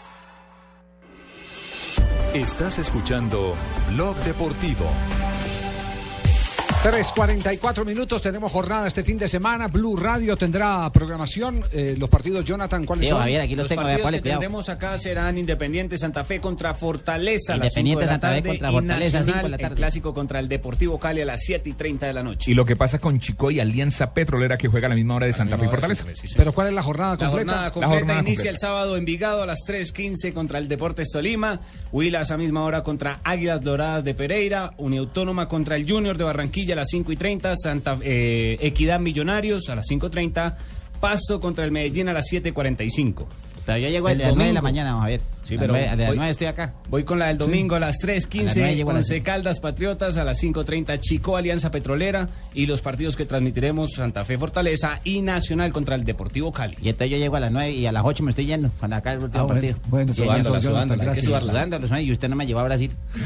Estás escuchando Blog Deportivo. 3.44 minutos, tenemos jornada este fin de semana. Blue Radio tendrá programación. Eh, los partidos, Jonathan, ¿cuáles son? los partidos que tendremos acá serán Independiente Santa Fe contra Fortaleza a las Independiente 5 de la Santa Fe contra Fortaleza, Nacional, 5 de la tarde. el clásico contra el Deportivo Cali a las 7 y 30 de la noche. Y lo que pasa con Chico y Alianza Petrolera que juega a la misma hora de Santa Fe y Fortaleza. Pero ¿cuál es la jornada La completa? jornada completa inicia el sábado en Vigado a las 3.15 contra el Deportes Tolima, Huilas a misma hora contra Águilas Doradas de Pereira, Uniautónoma contra el Junior de Barranquilla a las 5 y 30, Santa, eh, Equidad Millonarios a las 5.30, Pasto contra el Medellín a las 7.45. Pero yo llego a El las 9 de la mañana, vamos a ver. Sí, pero las nueve- a las voy- 9 estoy acá. Voy con la del domingo a las A las nueve 3.15, llego a las Once Caldas Patriotas a las 5.30, Chico Alianza Petrolera y los partidos que transmitiremos Santa Fe Fortaleza y Nacional contra el Deportivo Cali. Y entonces yo llego a las 9 y a las 8 me estoy yendo. Cuando acá el último Ah, bueno, partido. bueno, Y sudándola, llego- sudándola, hay que Sí, sudarla. sudándola, y usted no me llevó a Brasil.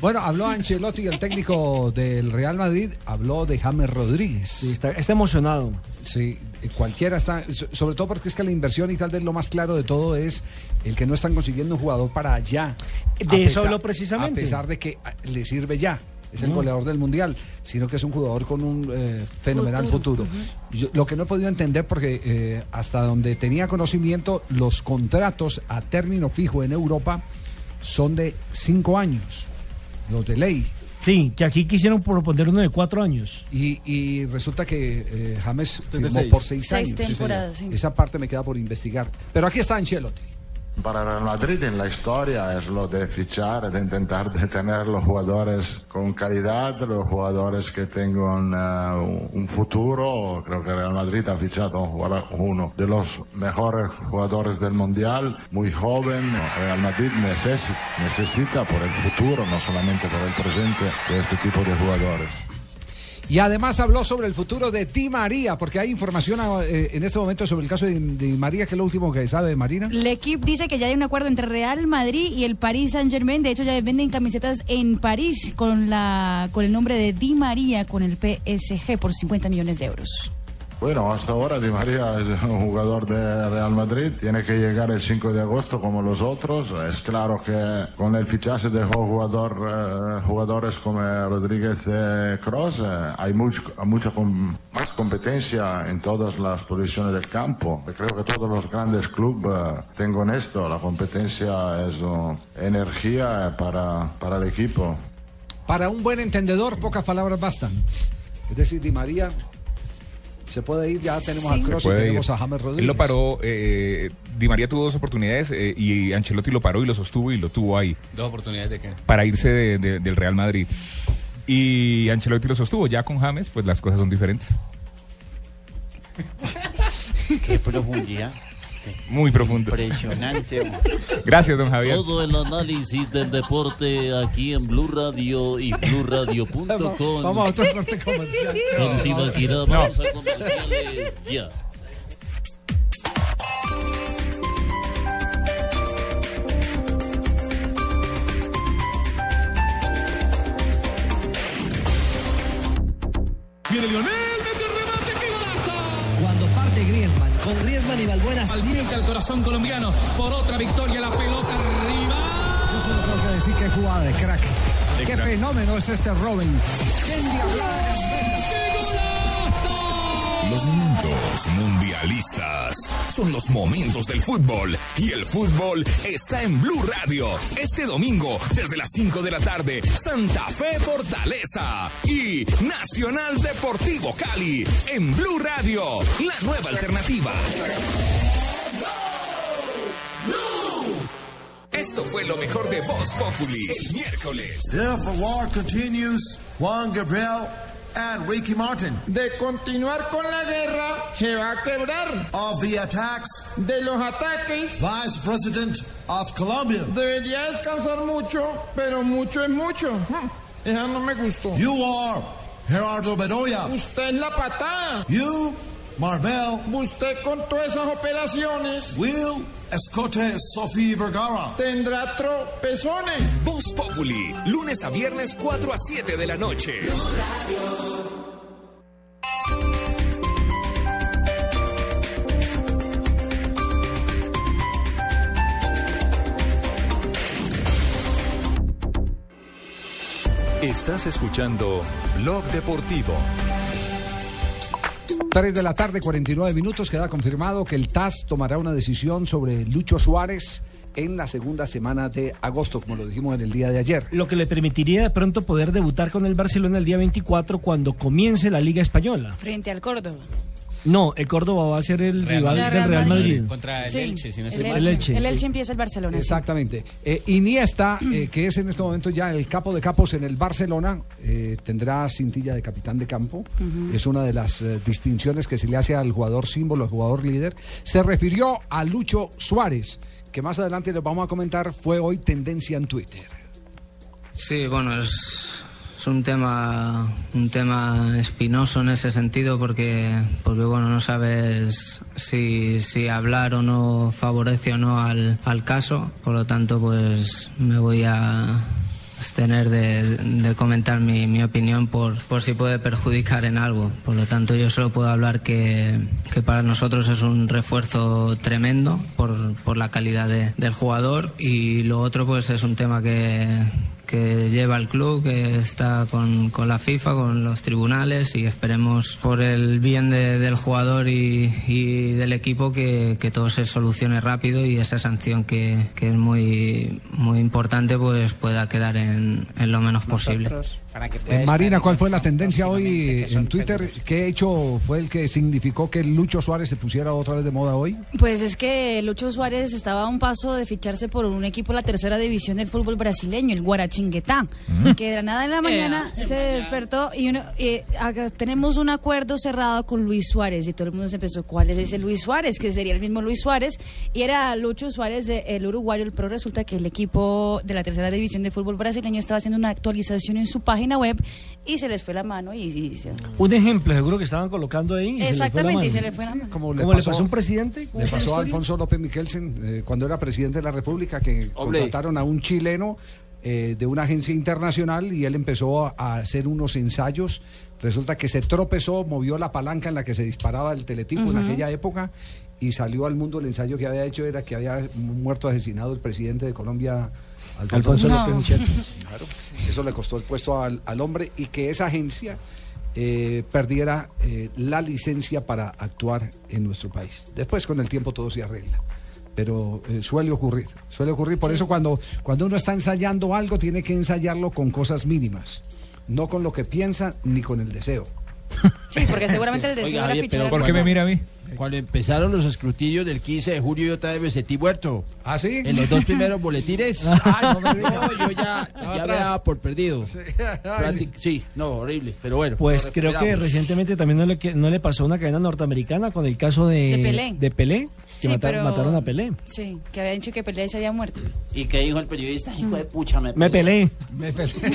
Bueno, habló Ancelotti, el técnico del Real Madrid, habló de James Rodríguez. está, está emocionado. Sí, cualquiera está, so- sobre todo porque es que la inversión y tal vez lo más claro de todo es el que no están consiguiendo un jugador para allá. De eso habló precisamente. A pesar de que ah, le sirve ya. Es el Mm. goleador del mundial, sino que es un jugador con un eh, fenomenal futuro. Yo- lo que no he podido entender, porque eh, hasta donde tenía conocimiento, los contratos a término fijo en Europa son de cinco años, los de ley. Sí, que aquí quisieron proponer uno de cuatro años. Y, y resulta que eh, James firmó seis. por seis, Seis años. temporadas, sí. Esa parte me queda por investigar. Pero aquí está Ancelotti. Para Real Madrid en la historia es lo de fichar, de intentar de tener los jugadores con calidad, los jugadores que tengan eh, un futuro. Creo que Real Madrid ha fichado uno de los mejores jugadores del mundial, muy joven. Real Madrid necesita, necesita por el futuro, no solamente por el presente, de este tipo de jugadores. Y además habló sobre el futuro de Di María, porque hay información eh, en este momento sobre el caso de Di María, que es lo último que sabe Marina. El equipo dice que ya hay un acuerdo entre Real Madrid y el Paris Saint Germain. De hecho, ya venden camisetas en París con la con el nombre de Di María con el PSG por 50 millones de euros. Bueno, hasta ahora Di María es un jugador de Real Madrid, tiene que llegar el 5 de agosto como los otros. Es claro que con el fichaje de jugador, eh, jugadores como Rodríguez eh, Cross hay mucho, mucha más competencia en todas las posiciones del campo. Creo que todos los grandes clubes eh, tengan esto, la competencia es oh, energía para, para el equipo. Para un buen entendedor, pocas palabras bastan. Es decir, Di María se puede ir, ya tenemos a Se Kroos y tenemos ir. a James Rodríguez. Él lo paró, eh, Di María tuvo dos oportunidades eh, y Ancelotti lo paró y lo sostuvo y lo tuvo ahí Dos oportunidades de qué. para irse de- de- del Real Madrid. Y Ancelotti lo sostuvo. Ya con James, pues las cosas son diferentes. Qué profundidad. Muy profundo. Impresionante. Gracias, don Javier. Todo el análisis del deporte aquí en Blue Radio y BlueRadio.com. Vamos a otro corte comercial. Con Tibaquirá, No. vamos a comerciales ya. Viene Lionel, mete remate, qué golazo. Cuando parte Griezmann, con Griezmann y Balbuena Alienta el corazón colombiano por otra victoria, la pelota arriba. Yo solo tengo que decir que jugada de crack. Qué fenómeno es este Robin. ¿Quién mundialistas son los momentos del fútbol y el fútbol está en Blue Radio. Este domingo desde las 5 de la tarde, Santa Fe Fortaleza y Nacional Deportivo Cali en Blue Radio, la nueva alternativa. Esto fue lo mejor de Voz Populi el miércoles. If the war continues, Juan Gabriel and Ricky Martin. De continuar con la guerra, se va a quebrar. Of the attacks, De los ataques, Vice President of Colombia. debería descansar mucho, pero mucho es mucho. Esa no me gustó. You are Gerardo Bedoya. Usted es la patada. You, Marvel, Usted con todas esas operaciones Will Escote Sofía Vergara. tendrá tropezones. Voz Populi, lunes a viernes 4 a 7 de la noche. Estás escuchando Blog Deportivo. 3 de la tarde, 49 minutos. Queda confirmado que el TAS tomará una decisión sobre Lucho Suárez en la segunda semana de agosto, como lo dijimos en el día de ayer. Lo que le permitiría de pronto poder debutar con el Barcelona el día 24 cuando comience la Liga Española. Frente al Córdoba. No, el Córdoba va a ser el Real rival del Real Madrid. Contra el Sí, Elche, si no el Elche. El Elche empieza el Barcelona. sí. Exactamente. Eh, Iniesta, eh, que es en este momento ya el capo de capos en el Barcelona, eh, tendrá cintilla de capitán de campo. Es una de las eh, distinciones que se le hace al jugador símbolo, al jugador líder. Se refirió a Lucho Suárez, que más adelante les vamos a comentar, fue hoy tendencia en Twitter. Sí, bueno, es, es un tema un tema espinoso en ese sentido porque porque bueno no sabes si, si hablar o no favorece o no al, al caso, por lo tanto pues me voy a abstener de, comentar mi, mi opinión por, por si puede perjudicar en algo. Por lo tanto, yo solo puedo hablar que, que para nosotros es un refuerzo tremendo por, por la calidad de- del jugador y lo otro pues es un tema que, que lleva el club, que está con, con la FIFA, con los tribunales y esperemos por el bien de- del jugador y, del equipo que, que todo se solucione rápido y esa sanción que, es muy, muy importante pues pueda quedar en lo menos posible. Eh, Marina, ¿cuál fue la tendencia hoy en Twitter? ¿Qué hecho fue el que significó que Lucho Suárez se pusiera otra vez de moda hoy? Pues es que Lucho Suárez estaba a un paso de ficharse por un equipo de la tercera división del fútbol brasileño, el Guarachinguetá, que de la nada en la mañana se despertó y uno, eh, acá tenemos un acuerdo cerrado con Luis Suárez y todo el mundo se empezó, ¿cuál es ese Luis Suárez? Que sería el mismo Luis Suárez y era Lucho Suárez, de- el uruguayo, pero resulta que el equipo de la tercera división del fútbol brasileño estaba haciendo una actualización en su página web y se les fue la mano y, y se- Un ejemplo, seguro que estaban colocando ahí. y se le fue la Exactamente, mano. se le fue la mano. Como ¿Cómo le pasó a un presidente? ¿Cómo Le pasó a? Alfonso López Miquelsen eh, cuando era presidente de la República que Hombre. contrataron a un chileno eh, de una agencia internacional y él empezó a, hacer unos ensayos. Resulta que se tropezó, movió la palanca en la que se disparaba el teletipo en aquella época y salió al mundo el ensayo que había hecho era que había muerto asesinado el presidente de Colombia. Alfonso No. López. Claro, eso le costó el puesto al, al hombre y que esa agencia eh, perdiera eh, la licencia para actuar en nuestro país. Después con el tiempo todo se arregla. Pero eh, suele ocurrir, suele ocurrir. Por eso cuando, cuando uno está ensayando algo tiene que ensayarlo con cosas mínimas, no con lo que piensa ni con el deseo. Sí, porque seguramente el deseo era fichar al ¿Por qué me mira a mí? Cuando empezaron los escrutillos del 15 de julio, yo me sentí muerto. ¿Ah, sí? En los dos primeros boletines. Ah, no me diga. No, yo ya, ya me daba por perdido. Práctic- Sí, no, horrible. Pero bueno. Pues creo que recientemente también no le, no le pasó a una cadena norteamericana con el caso de, De Pelé. de Pelé, que Sí, mata- pero- mataron a Pelé. Sí, que había dicho que Pelé se había muerto. ¿Y qué dijo el periodista? Hijo de pucha, me Me peleé. Me peleé.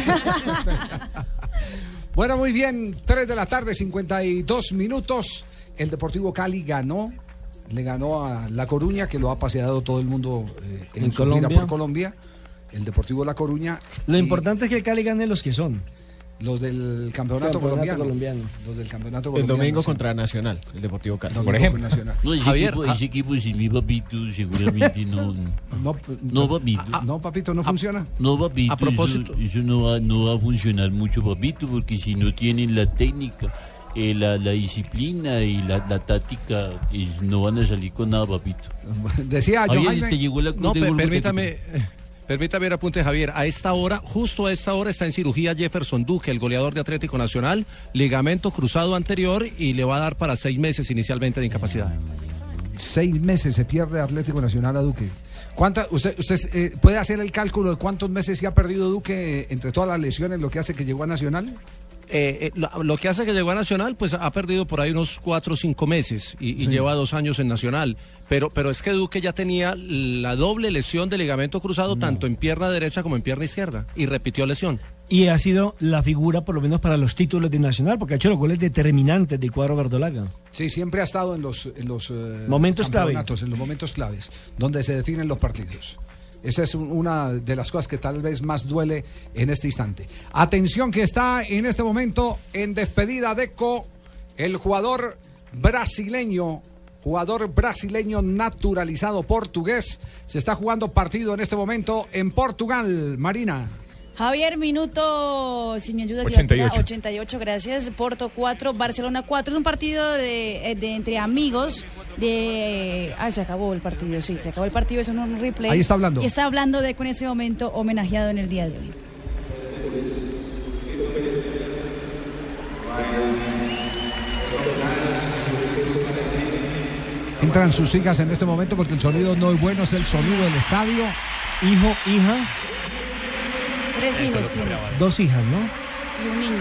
Bueno, muy bien, 3 de la tarde, 52 minutos. El Deportivo Cali ganó, le ganó a La Coruña, que lo ha paseado todo el mundo eh, en, En su gira Colombia. por Colombia. El Deportivo La Coruña. Lo y importante es que el Cali gane los que son. Los del campeonato, Campeonato colombiano. colombiano. Los del campeonato El colombiano. domingo sí. contra Nacional, el Deportivo Cali. Domingo Por ejemplo. Nacional. No, ese, Javier, equipo, ah. ese equipo sin mi papito seguramente no. No, No, papito. no, papito, no funciona. No, papito. A propósito. Eso, eso no, va, no va a funcionar mucho, papito, porque si no tienen la técnica, eh, la, la disciplina y la, la táctica, eh, no van a salir con nada, papito. Decía Javier, Johanna- te llegó la No, permítame, permítame ver apunte, Javier. A esta hora, justo a esta hora, está en cirugía Jefferson Duque, el goleador de Atlético Nacional, ligamento cruzado anterior y le va a dar para seis meses inicialmente de incapacidad. Seis meses se pierde Atlético Nacional a Duque. ¿Cuánta, ¿Usted, usted eh, puede hacer el cálculo de cuántos meses se ha perdido Duque eh, entre todas las lesiones, lo que hace que llegó a Nacional? Eh, eh, lo, lo que hace que llegó a Nacional, pues ha perdido por ahí unos cuatro o cinco meses y, y Sí. lleva dos años en Nacional. Pero, pero es que Duque ya tenía la doble lesión de ligamento cruzado, tanto en pierna derecha como en pierna izquierda, y repitió lesión. Y ha sido la figura, por lo menos para los títulos de Nacional, porque ha hecho los goles determinantes del cuadro verdolaga. Sí, siempre ha estado en los, en los eh, Momentos clave. en los momentos claves, donde se definen los partidos. Esa es un- una de las cosas que tal vez más duele en este instante. Atención que está en este momento en despedida de Co, el jugador brasileño, jugador brasileño naturalizado portugués. Se está jugando partido en este momento en Portugal, Marina. Javier, minuto, si me ayuda, 88. 88, gracias. Porto 4, Barcelona 4. Es un partido de, eh, de entre amigos. De. Ah, se acabó el partido, sí, se acabó el partido. Es un, un replay. Ahí está hablando. Y está hablando de con ese momento homenajeado en el día de hoy. Entran sus hijas en este momento porque el sonido no es bueno, es el sonido del estadio. Hijo, hija, Tres hijos tiene. dos hijas, ¿no? Y un niño.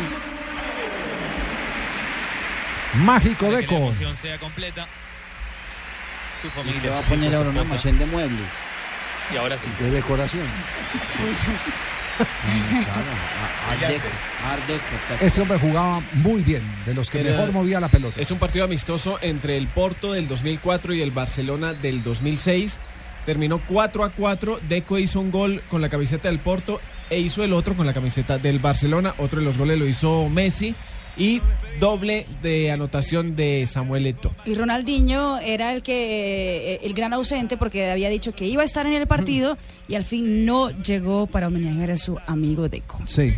Mágico Para que Deco. la emoción sea completa. Su familia, va a poner ahora una almacén de muebles. Y ahora sí. De decoración. Art Deco, Art Deco, Este hombre jugaba muy bien, de los que Era- mejor movía la pelota. Es un partido amistoso entre el Porto del 2004 y el Barcelona del 2006. Terminó 4 a 4. Deco hizo un gol con la camiseta del Porto e hizo el otro con la camiseta del Barcelona. Otro de los goles lo hizo Messi y doble de anotación de Samuel Eto'o. Y Ronaldinho era el que eh, el gran ausente porque había dicho que iba a estar en el partido y al fin no llegó para homenajear a su amigo Deco. Sí.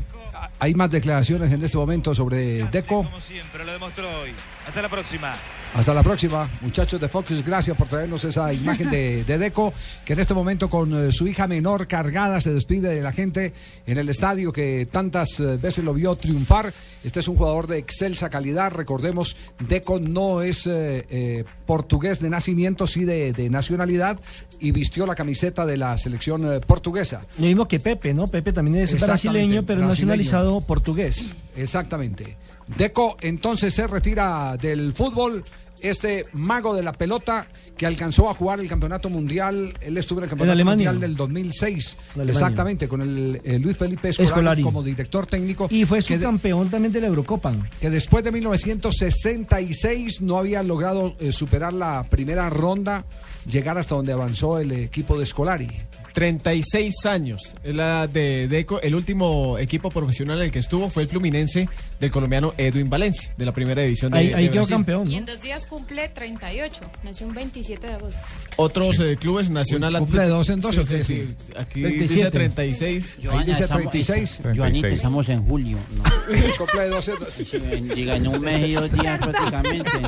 Hay más declaraciones en este momento sobre Deco. Como siempre, lo demostró hoy. Hasta la próxima. Hasta la próxima, muchachos de Fox. Gracias por traernos esa imagen de, de Deco, que en este momento con eh, su hija menor cargada se despide de la gente en el estadio que tantas eh, veces lo vio triunfar. Este es un jugador de excelsa calidad. Recordemos, Deco no es eh, portugués de nacimiento, sí de, de nacionalidad, y vistió la camiseta de la selección portuguesa. Lo mismo que Pepe, ¿no? Pepe también es brasileño, pero nacionalizado portugués. Exactamente. Deco entonces se retira del fútbol. Este mago de la pelota que alcanzó a jugar el campeonato mundial, él estuvo en el campeonato mundial del 2006, En Alemania. exactamente, con el, eh, Luis Felipe Escolari, Escolari. como director técnico. Y fue que de- subcampeón también de la Eurocopa. que después de 1966 no había logrado eh, superar la primera ronda, llegar hasta donde avanzó el equipo de Escolari. 36 años es la de Deco. El último equipo profesional en el que estuvo fue el Fluminense del colombiano Edwin Valencia, de la primera división de, Ahí- de ahí quedó campeón. Y en dos días cumple 38. Nació un 27 de agosto. Otros eh, clubes nacional ¿Cumple Atlético- dos en dos Sí, sí, sí. Sí. Aquí 27. dice 36. Joana, dice estamos- 36. es- Joanita, estamos en julio. ¿no? Cumple 12. Sí, en- Diga, en un mes y dos días prácticamente.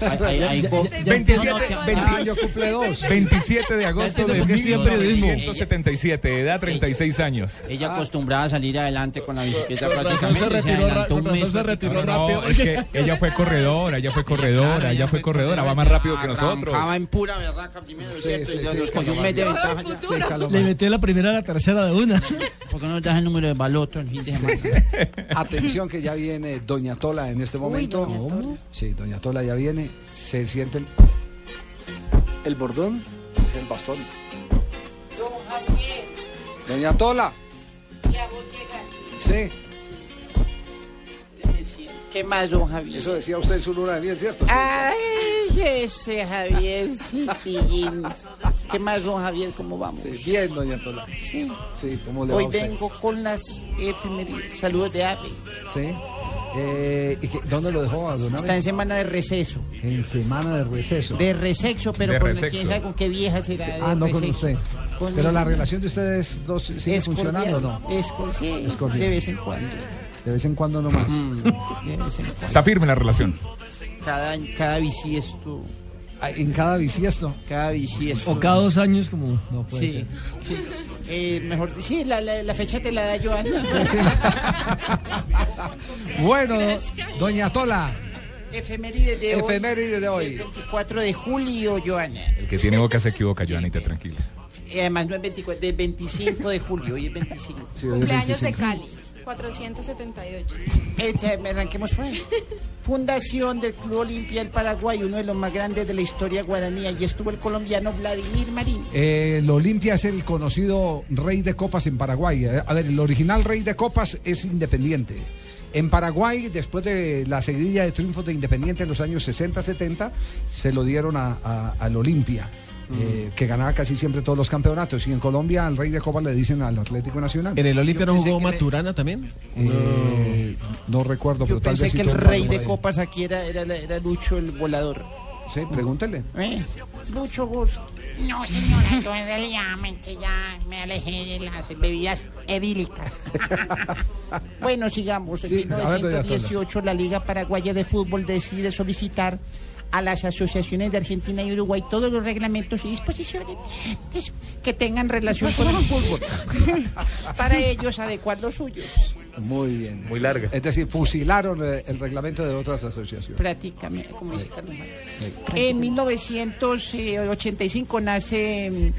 Hay- hay- hay co- 27, no, no, que- 20 cumple dos. 27 de agosto de Porque estoy en periodismo. 1977, edad 36 años. Ella acostumbrada a salir adelante con la bicicleta prácticamente. se retiró se rápido. No, es que ella fue corredora, ella fue corredora, ella fue corredora, va más rápido que nosotros. Arrancaba en pura berraca primero, ¿cierto? y nos cogió un mes de ventaja ya. Le metió la primera a la tercera de una. ¿Por qué no das el número de baloto el fin de semana? Atención que ya viene Doña Tola en este momento. Sí, Doña Tola ya viene. Se siente el, ¿El bordón? es el bastón. Doña Tola. Sí. ¿Qué más, don Javier? Eso decía usted en su luna de miel, ¿cierto? Ay, ese Javier, sí, pillín. ¿Qué más, don Javier? ¿Cómo vamos? Sí, bien, Doña Tola. Sí. Sí, ¿cómo le va Hoy vengo con las efemérides. Saludos de ave. Sí. Eh, ¿y qué- ¿Dónde lo dejó? Está en semana de receso. En semana de receso. De resexo, pero De con resexo. quién sabe con qué vieja será. de Ah, no con usted. Con Pero mi- la relación de ustedes dos sigue Es funcionando o cordial, no? Es Es cordial. de vez en cuando. De vez en cuando nomás. De vez en cuando. Está firme la relación. Cada, cada bisiesto. Ah, ¿En cada bisiesto? Cada bisiesto. O cada dos años, como. No puede Sí, ser. sí. Eh, mejor, sí, la, la, la fecha te la da Joana. Bueno, Doña Tola. Efeméride de hoy. Efeméride de hoy. El 24 de julio, Joana. El que tiene boca se equivoca, Joanita, tranquila. Y además no es 24, es 25 de julio, hoy es 25. Cumpleaños de Cali. 478. Este, me arranquemos por ahí. Fundación del Club Olimpia del Paraguay, uno de los más grandes de la historia guaraní. Allí estuvo el colombiano Vladimir Marín. Eh, el Olimpia es el conocido rey de copas en Paraguay. Eh, A ver, el original rey de copas es Independiente. En Paraguay, después de la seguidilla de triunfos de Independiente en los años 60-70, se lo dieron a- a- al Olimpia, eh, que ganaba casi siempre todos los campeonatos. Y en Colombia, al rey de copas le dicen al Atlético Nacional. ¿En el Olimpia no jugó le- Maturana también? Eh, no recuerdo, pero Yo tal pensé vez que el rey de copas aquí era, era, era Lucho el volador. Sí, pregúntele. ¿Eh? Lucho vos. No, señora, yo realmente ya me alejé de las bebidas edílicas. Bueno, sigamos. En Sí, a ver, doña 1918 la Liga Paraguaya de Fútbol decide solicitar a las asociaciones de Argentina y Uruguay todos los reglamentos y disposiciones des- que tengan relación con el fútbol para ellos adecuar los suyos. Muy bien. Muy larga. Es decir, fusilaron eh, el reglamento de otras asociaciones. Prácticamente, como dice Carlos Marx. Sí. En 1985 nace mm,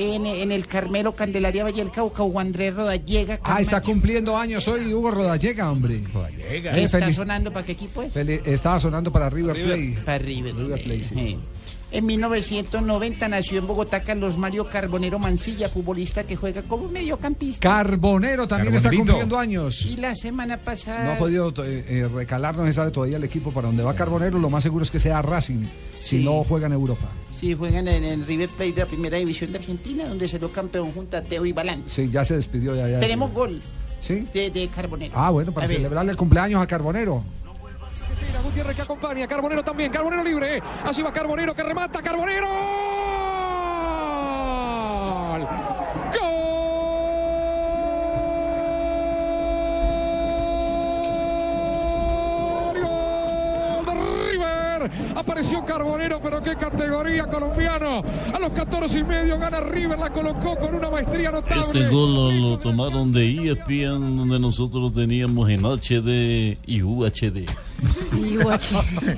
en, en el Carmelo Candelaria Valle del Cauca Hugo Andrés Rodallega. Ah, está cumpliendo años hoy Hugo Rodallega, hombre. ¿Qué está sonando para qué equipo es? Estaba sonando para River Plate. Para River. Plate, sí. Eh. En 1990 nació en Bogotá Carlos Mario Carbonero Mancilla, futbolista que juega como mediocampista. Carbonero también está cumpliendo años. y la semana pasada... No ha podido eh, eh, recalar, no se sabe todavía el equipo para donde va Carbonero. Lo más seguro es que sea Racing, si Sí. no juega en Europa. Sí, juegan en el River Plate de la primera división de Argentina, donde salió campeón junto a Teo y Balán. Sí, ya se despidió. Ya, ya. Tenemos gol ¿Sí? de, de Carbonero. Ah, bueno, para A ver. celebrarle el cumpleaños a Carbonero. Gutiérrez que acompaña, Carbonero también, Carbonero libre. Así va Carbonero que remata, Carbonero. River! Apareció Carbonero, pero qué categoría colombiano. A los 14 y medio gana River, la colocó con una maestría notable. Este gol lo, lo tomaron de E ESPN, donde nosotros lo teníamos en HD y UHD.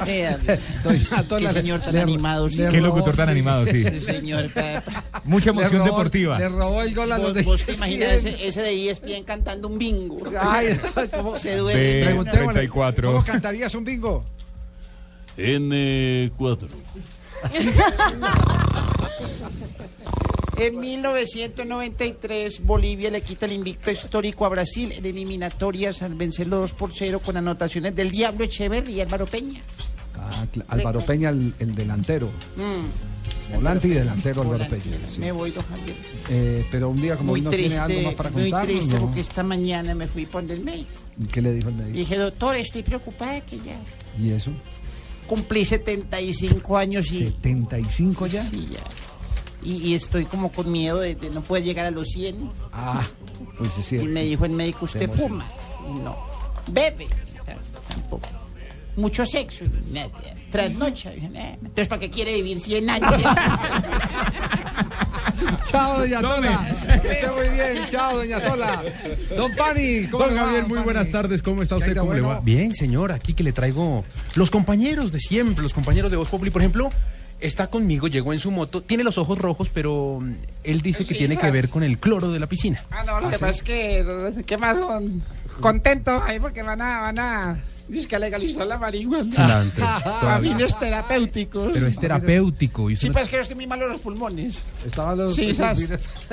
Eh, Doña qué señor tan le- animado. sí. Qué locutor tan animado, sí. Sí, señor. Mucha Le emoción robó- deportiva. Le robó el gol a los ¿Vos, de vos te imaginas ESPN. ese, ese de ESPN cantando un bingo? Ay, ¿cómo se duele? De Preguntémosle, 34. ¿Cómo cantarías un bingo? N4. En 1993, Bolivia le quita el invicto histórico a Brasil en eliminatorias al vencerlo 2 por 0 con anotaciones del Diablo Echeverri y Álvaro Peña. Ah, Álvaro Peña, el, el delantero. Mm, Volante y delantero Álvaro. Peña. sí. Me voy, don Javier. Eh, pero un día como Muy hoy no tiene algo triste, más para muy contarnos, triste ¿no? porque esta mañana me fui por el médico. ¿Y ¿Qué le dijo el médico? dije, doctor, estoy preocupada que ya ¿Y eso? Cumplí 75 años y... ¿75 ya? Sí, ya. Y, y estoy como con miedo de, de no poder llegar a los 100. Ah, pues sí, sí. Y me dijo el médico, ¿usted fuma? No. ¿Bebe? Tampoco. ¿Mucho sexo? Nada. ¿Trasnocha? "Nah". Entonces, ¿para qué quiere vivir 100 años? Chao, doña Tola. Que esté muy bien. Chao, doña Tola. Don Pani, ¿cómo Don va, Javier, muy Pani? buenas tardes. ¿Cómo está ¿Qué hay usted? ¿Cómo le bueno? va? Bien, señor. Aquí que le traigo los compañeros de siempre, los compañeros de Voz Populi. Por ejemplo, está conmigo, llegó en su moto, tiene los ojos rojos, pero él dice que Sí, tiene que ver con el cloro de la piscina. Ah, no, lo ¿Ah, que pasa es que, ¿qué más son? Contentos ahí porque van a, van a, dice que legalizar la marihuana. Para fines terapéuticos. Pero es terapéutico. Y Sí, pero es que yo estoy muy malo en los pulmones. Estaban los Sí, esas.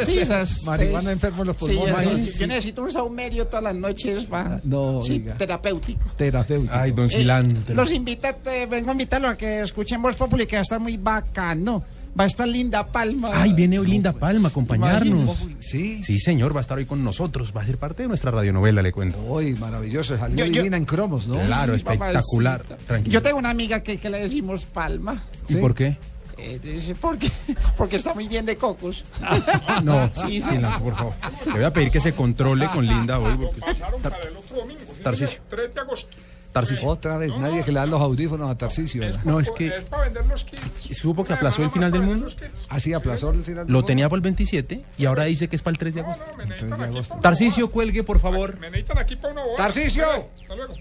Sí, esas. Marihuana pues, enfermo en los sí, pulmones. yo- Sí. yo necesito un saumerio todas las noches para. No, sí, terapéutico. Terapéutico. Ay, don Eh, Cilantro. los invita, te- vengo a invitarlos a que escuchen Voz Populi, que va a estar muy bacano. Va a estar Linda Palma. Ay, viene hoy Linda Palma a acompañarnos. Sí. Sí, señor, va a estar hoy con nosotros. Va a ser parte de nuestra radionovela, le cuento. Uy, maravilloso. Salió Yo- yo- divina en cromos, ¿no? Claro, espectacular. Tranquilo. Yo tengo una amiga que, que le decimos Palma. ¿Y por qué? Eh, dice, ¿por qué? Porque está muy bien de cocos. No, sí, sí. Cilantro, por favor. Le voy a pedir que se controle con Linda hoy. porque- Pasaron para el otro domingo. Tarcisio. 3 de agosto. Tarcisio. Otra vez, nadie que le da los audífonos a Tarcisio. ¿verdad? No, es que Es para vender los kits. supo que aplazó el final del mundo. Así aplazó el final. Lo tenía para el 27 y ahora dice que es para el 3 de agosto. Necesitan aquí. pa'- Tarcisio, cuelgue, por favor. Me necesitan aquí para una boda. ¡Tarcisio! Hasta luego.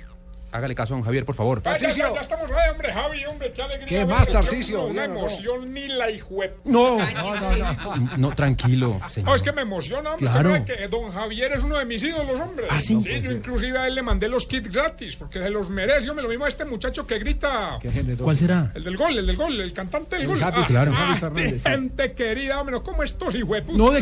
Hágale caso a don Javier, por favor. Ah, ya, Tarcisio. ya, ya estamos ahí, hombre, Javi, hombre, qué alegría. ¿Qué más, Yo, Tarcisio? Una Bien, ¿o no? emoción ni la hijue... No, No, no, no. no, tranquilo, No, señor. es que me emociona, hombre. Claro. Usted sabe que don Javier es uno de mis ídolos, hombre. ¿Ah, sí? yo inclusive a él le mandé los kits gratis, porque se los merece, hombre. Lo mismo a este muchacho que grita. ¿Cuál será? El del gol, el del gol, el cantante del El gol. Javi, claro. Javi Fernández, sí. gente querida, hombre, no como estos hijuepus. No, de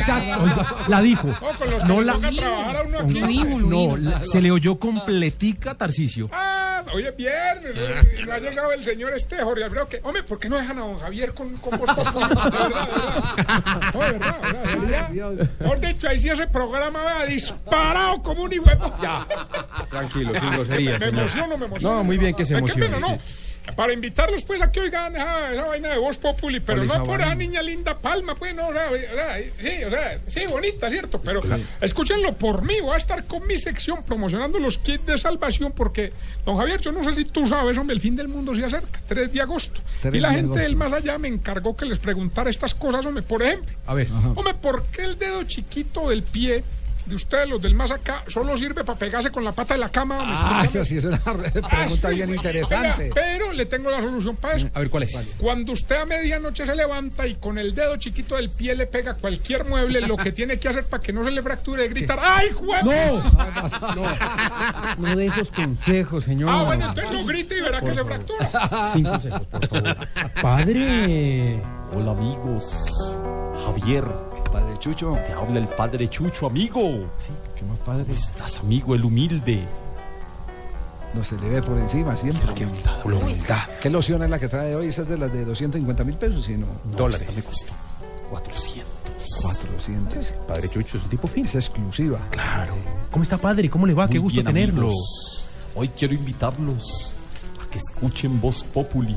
la dijo. No, con los que No la. toca trabajar a uno aquí. No, se le oyó completica, Tarcisio. Ah, oye, viernes, y no ha llegado el señor este Jorge Alfredo que, hombre, ¿por qué no dejan a don Javier con, Populi? De verdad, de verdad. No, de verdad, de dicho, ahí sí ese programa va disparado como un hijo. Ya. Tranquilo, sin grosería, Me señor. emociono, me emociono. No, muy bien que se emocione. Qué pena, no. Para invitarlos, pues, a que oigan esa, esa vaina de Voz Populi, pero ¿Cuál es no por esa vaina? niña linda Palma, pues, no, o sea, sí, o sea, sí, bonita, ¿cierto? Pero escúchenlo por mí, voy a estar con mi sección promocionando los kits de salvación, porque, don Javier, yo no sé si tú sabes, hombre, el fin del mundo se acerca, 3 de agosto. 3 y la de gente agosto. del más allá me encargó que les preguntara estas cosas, hombre, por ejemplo. A ver. Hombre, ¿por qué el dedo chiquito del pie de ustedes, los del más acá, solo sirve para pegarse con la pata de la cama? Ah, esa sí es una re- pregunta bien interesante. Oiga, pero le tengo la solución para eso. A ver, ¿cuál es? Cuando usted a medianoche se levanta y con el dedo chiquito del pie le pega cualquier mueble, lo que tiene que hacer para que no se le fracture es gritar ¡Ay, juez! No de esos consejos, señor. Ah, bueno, entonces no grite y verá que se fractura. Sin consejos, por favor. Padre. Hola amigos, Javier, Chucho. te habla el padre Chucho, amigo. ¿Qué más padre? ¿Cómo estás, amigo, el humilde? No se le ve por encima siempre. Qué humildad. ¿Qué loción es la que trae hoy? Esa es de las de 250 mil pesos, ¿sí no? Dólares. Esta me costó 400. 400. Padre Chucho, es un tipo fino. Es exclusiva. Claro. ¿Cómo está, padre? ¿Cómo le va? Qué gusto bien, tenerlo. amigos. Hoy quiero invitarlos a que escuchen Voz Populi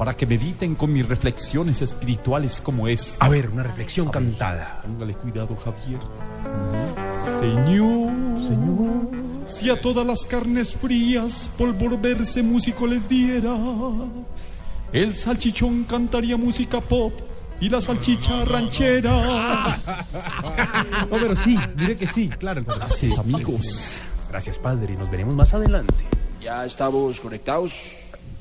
para que mediten con mis reflexiones espirituales como es. A ver, una reflexión cantada. Póngale cuidado, Javier. Señor, si a todas las carnes frías por volverse músico les diera, el salchichón cantaría música pop y la salchicha ranchera. No, pero sí, diré que sí, claro. Gracias, amigos. Gracias, padre. Nos veremos más adelante. Ya estamos conectados.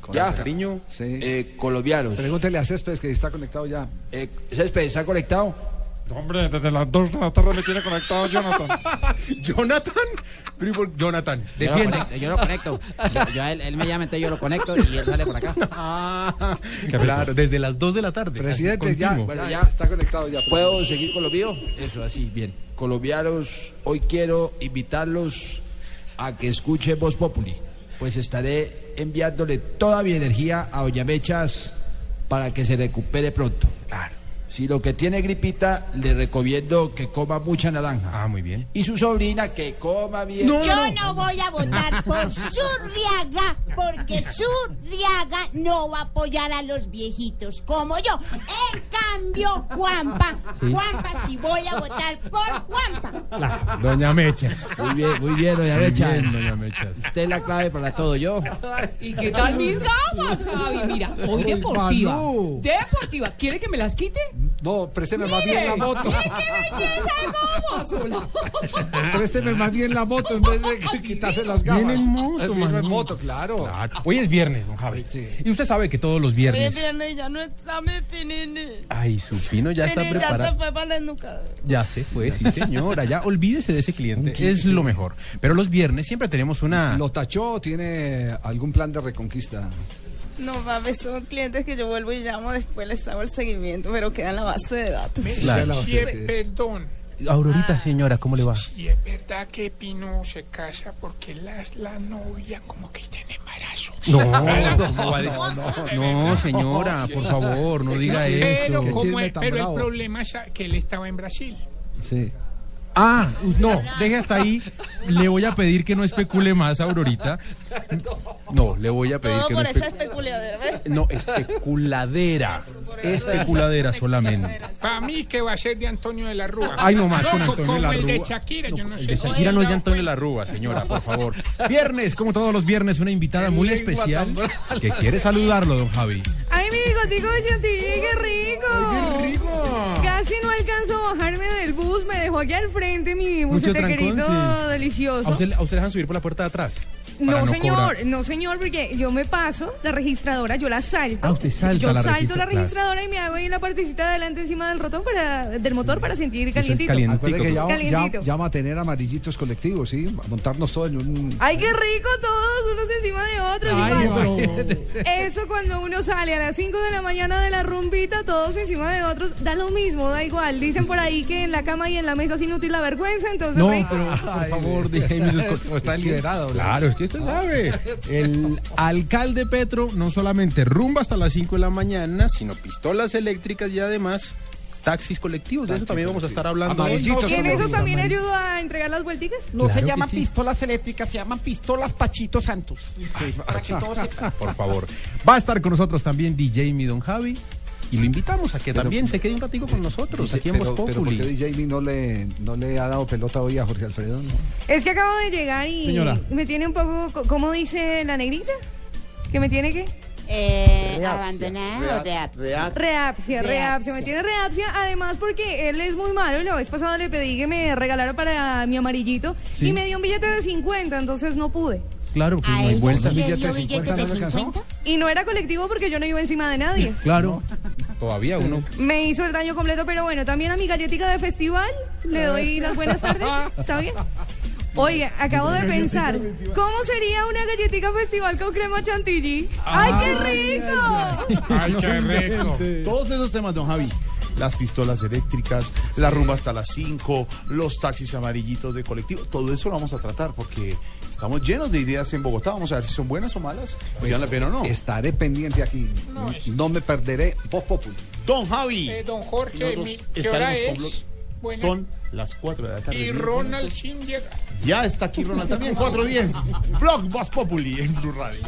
Con ya, cariño. Sí. Eh, colombianos. Pregúntele a Céspedes que está conectado ya. Eh, Césped, ¿está conectado? Hombre, desde las 2 de la tarde me tiene conectado Jonathan. Jonathan. Pero, ¿y por- Jonathan, Yo lo conecto, yo lo conecto. Yo, yo a él, él me llama, entonces yo lo conecto y él sale por acá. Ah, claro, desde las 2 de la tarde. Presidente, ya. Bueno, ya ya. está conectado ya. ¿Puedo seguir con lo mío? Eso, así, bien. Colombianos, hoy quiero invitarlos a que escuchen Voz Populi, pues estaré enviándole toda mi energía a Doña Mechas para que se recupere pronto. Claro. Si lo que tiene gripita, le recomiendo que coma mucha naranja. Ah, muy bien. Y su sobrina que coma bien. Yo no voy a votar por Zurriaga porque Zurriaga no va a apoyar a los viejitos como yo. En cambio, Juanpa, Juanpa, sí voy a votar por Juanpa. Doña Mechas. Muy bien, muy bien, Doña Muy Mechas. bien, doña Mechas. Usted es la clave para todo, yo. ¿Y qué tal mis gafas, Javi? Mira, hoy deportiva. Deportiva. ¿Quiere que me las quite? No, présteme más bien la moto. ¡Qué belleza de gafas! Présteme más bien la moto en vez de que quitarse las gafas. Viene en moto, vino en moto, claro. Claro. Hoy es viernes, don Javi. Y usted sabe que todos los viernes. viernes ya no está mi pinini. Ay, su pino ya está Pinini ya se preparado. fue para la educadora. Ya se fue, sí, señora. Ya olvídese de ese cliente. Es lo mejor. Pero los viernes siempre tenemos una. ¿Lo tachó o tiene algún plan de reconquista? No, papi, son clientes que yo vuelvo y llamo, después les hago el seguimiento, pero queda en la base de datos. Claro. Sí, perdón. Aurorita, señora, ¿cómo le va? Y es verdad que Pino se casa porque la, la novia como que tiene embarazo. No, ¿Verdad? ¿cómo va a decir? No, señora, por favor, no diga Pero, eso. como es- pero el problema es que él estaba en Brasil. Sí. Ah, no, deje hasta ahí. Le voy a pedir que no especule más, Aurorita. No, le voy a pedir Todo que no por esa especule. especuladera, ¿ves? No, especuladera. Especuladera solamente. Para mí que va a ser de Antonio de la Rúa. Ay, no más No, con co- Antonio de la el de Rúa. Shakira, yo no El sé. de Shakira no es de Antonio La Rúa, señora, por favor. Viernes, como todos los viernes, una invitada muy especial que quiere saludarlo, don Javi. Ay, mi bigotico de chantilly, qué rico. qué rico. Casi no alcanzo a bajarme del bus, me dejó aquí al frente mi bucetequerito trancón, sí. delicioso. ¿A usted, a usted dejan subir por la puerta de atrás? No, señor, cobrar. no, señor, porque yo me paso la registradora, yo la salto. Ah, usted salta Yo la salto la claro. registradora y me hago ahí en la partecita de adelante encima del rotón para, del motor para sentir es calientito. caliente. Acuérdate que ya, ya, Calientito. ya vamos a tener amarillitos colectivos, ¿sí? Montarnos todos en un... Ay, qué rico todos, unos encima de otros. Ay, igual. Eso cuando uno sale a las 5 de la mañana de la rumbita, todos encima de otros, da lo mismo, da igual. Dicen por ahí que en la cama y en la mesa es inútil la vergüenza, entonces... No, pero por favor. Como está liberado. ¿no? Claro, es que usted sabe. El alcalde Petro no solamente rumba hasta las 5 de la mañana, sino pistolas eléctricas y además taxis colectivos. De eso también vamos a estar hablando. hoy. Amarillitos ¿Y en eso también ayuda a entregar las vuelticas? No Claro se llaman sí. pistolas eléctricas, se llaman pistolas Pachito Santos. Para que todos sepan. Por favor. Va a estar con nosotros también DJ Mi Don Javi. Y lo invitamos a que también se quede un ratico con nosotros aquí en pero, Voz pero ¿por qué Populi. DJ no le, no le ha dado pelota hoy a Jorge Alfredo? no? Es que acabo de llegar y Señora. me tiene un poco, co- ¿cómo dice la negrita? ¿Que me tiene qué? Eh, abandonado, reap. Reapsia, reapsia, Reapsia. me tiene reapsia, además porque él es muy malo la vez pasada le pedí que me regalara para mi amarillito Sí. y me dio un billete de 50, entonces no pude. Claro, que ¿A no hay vuelta. sí le billete dio de billete 50 de no le alcanzó? 50? Y no era colectivo porque yo no iba encima de nadie. Claro, todavía uno. Me hizo el daño completo, pero bueno, también a mi galletica de festival le doy las buenas tardes. ¿Está bien? Oye, acabo de pensar, ¿cómo sería una galletica festival con crema chantilly? ¡Ay, qué rico! Ay, qué rico. Todos esos temas, don Javi. Las pistolas eléctricas, la rumba hasta las 5, los taxis amarillitos de colectivo, todo eso lo vamos a tratar porque Estamos llenos de ideas en Bogotá. Vamos a ver si son buenas o malas, si vale la pena o no. Estaré pendiente aquí. No, es- No me perderé Voz Populi. Don Javi. Eh, don Jorge, mi- ¿qué hora es? Son las 4 de la tarde. Y Ronald sin llegar. Ya está aquí Ronald también, 4.10. Blog Voz Populi en Blue Radio.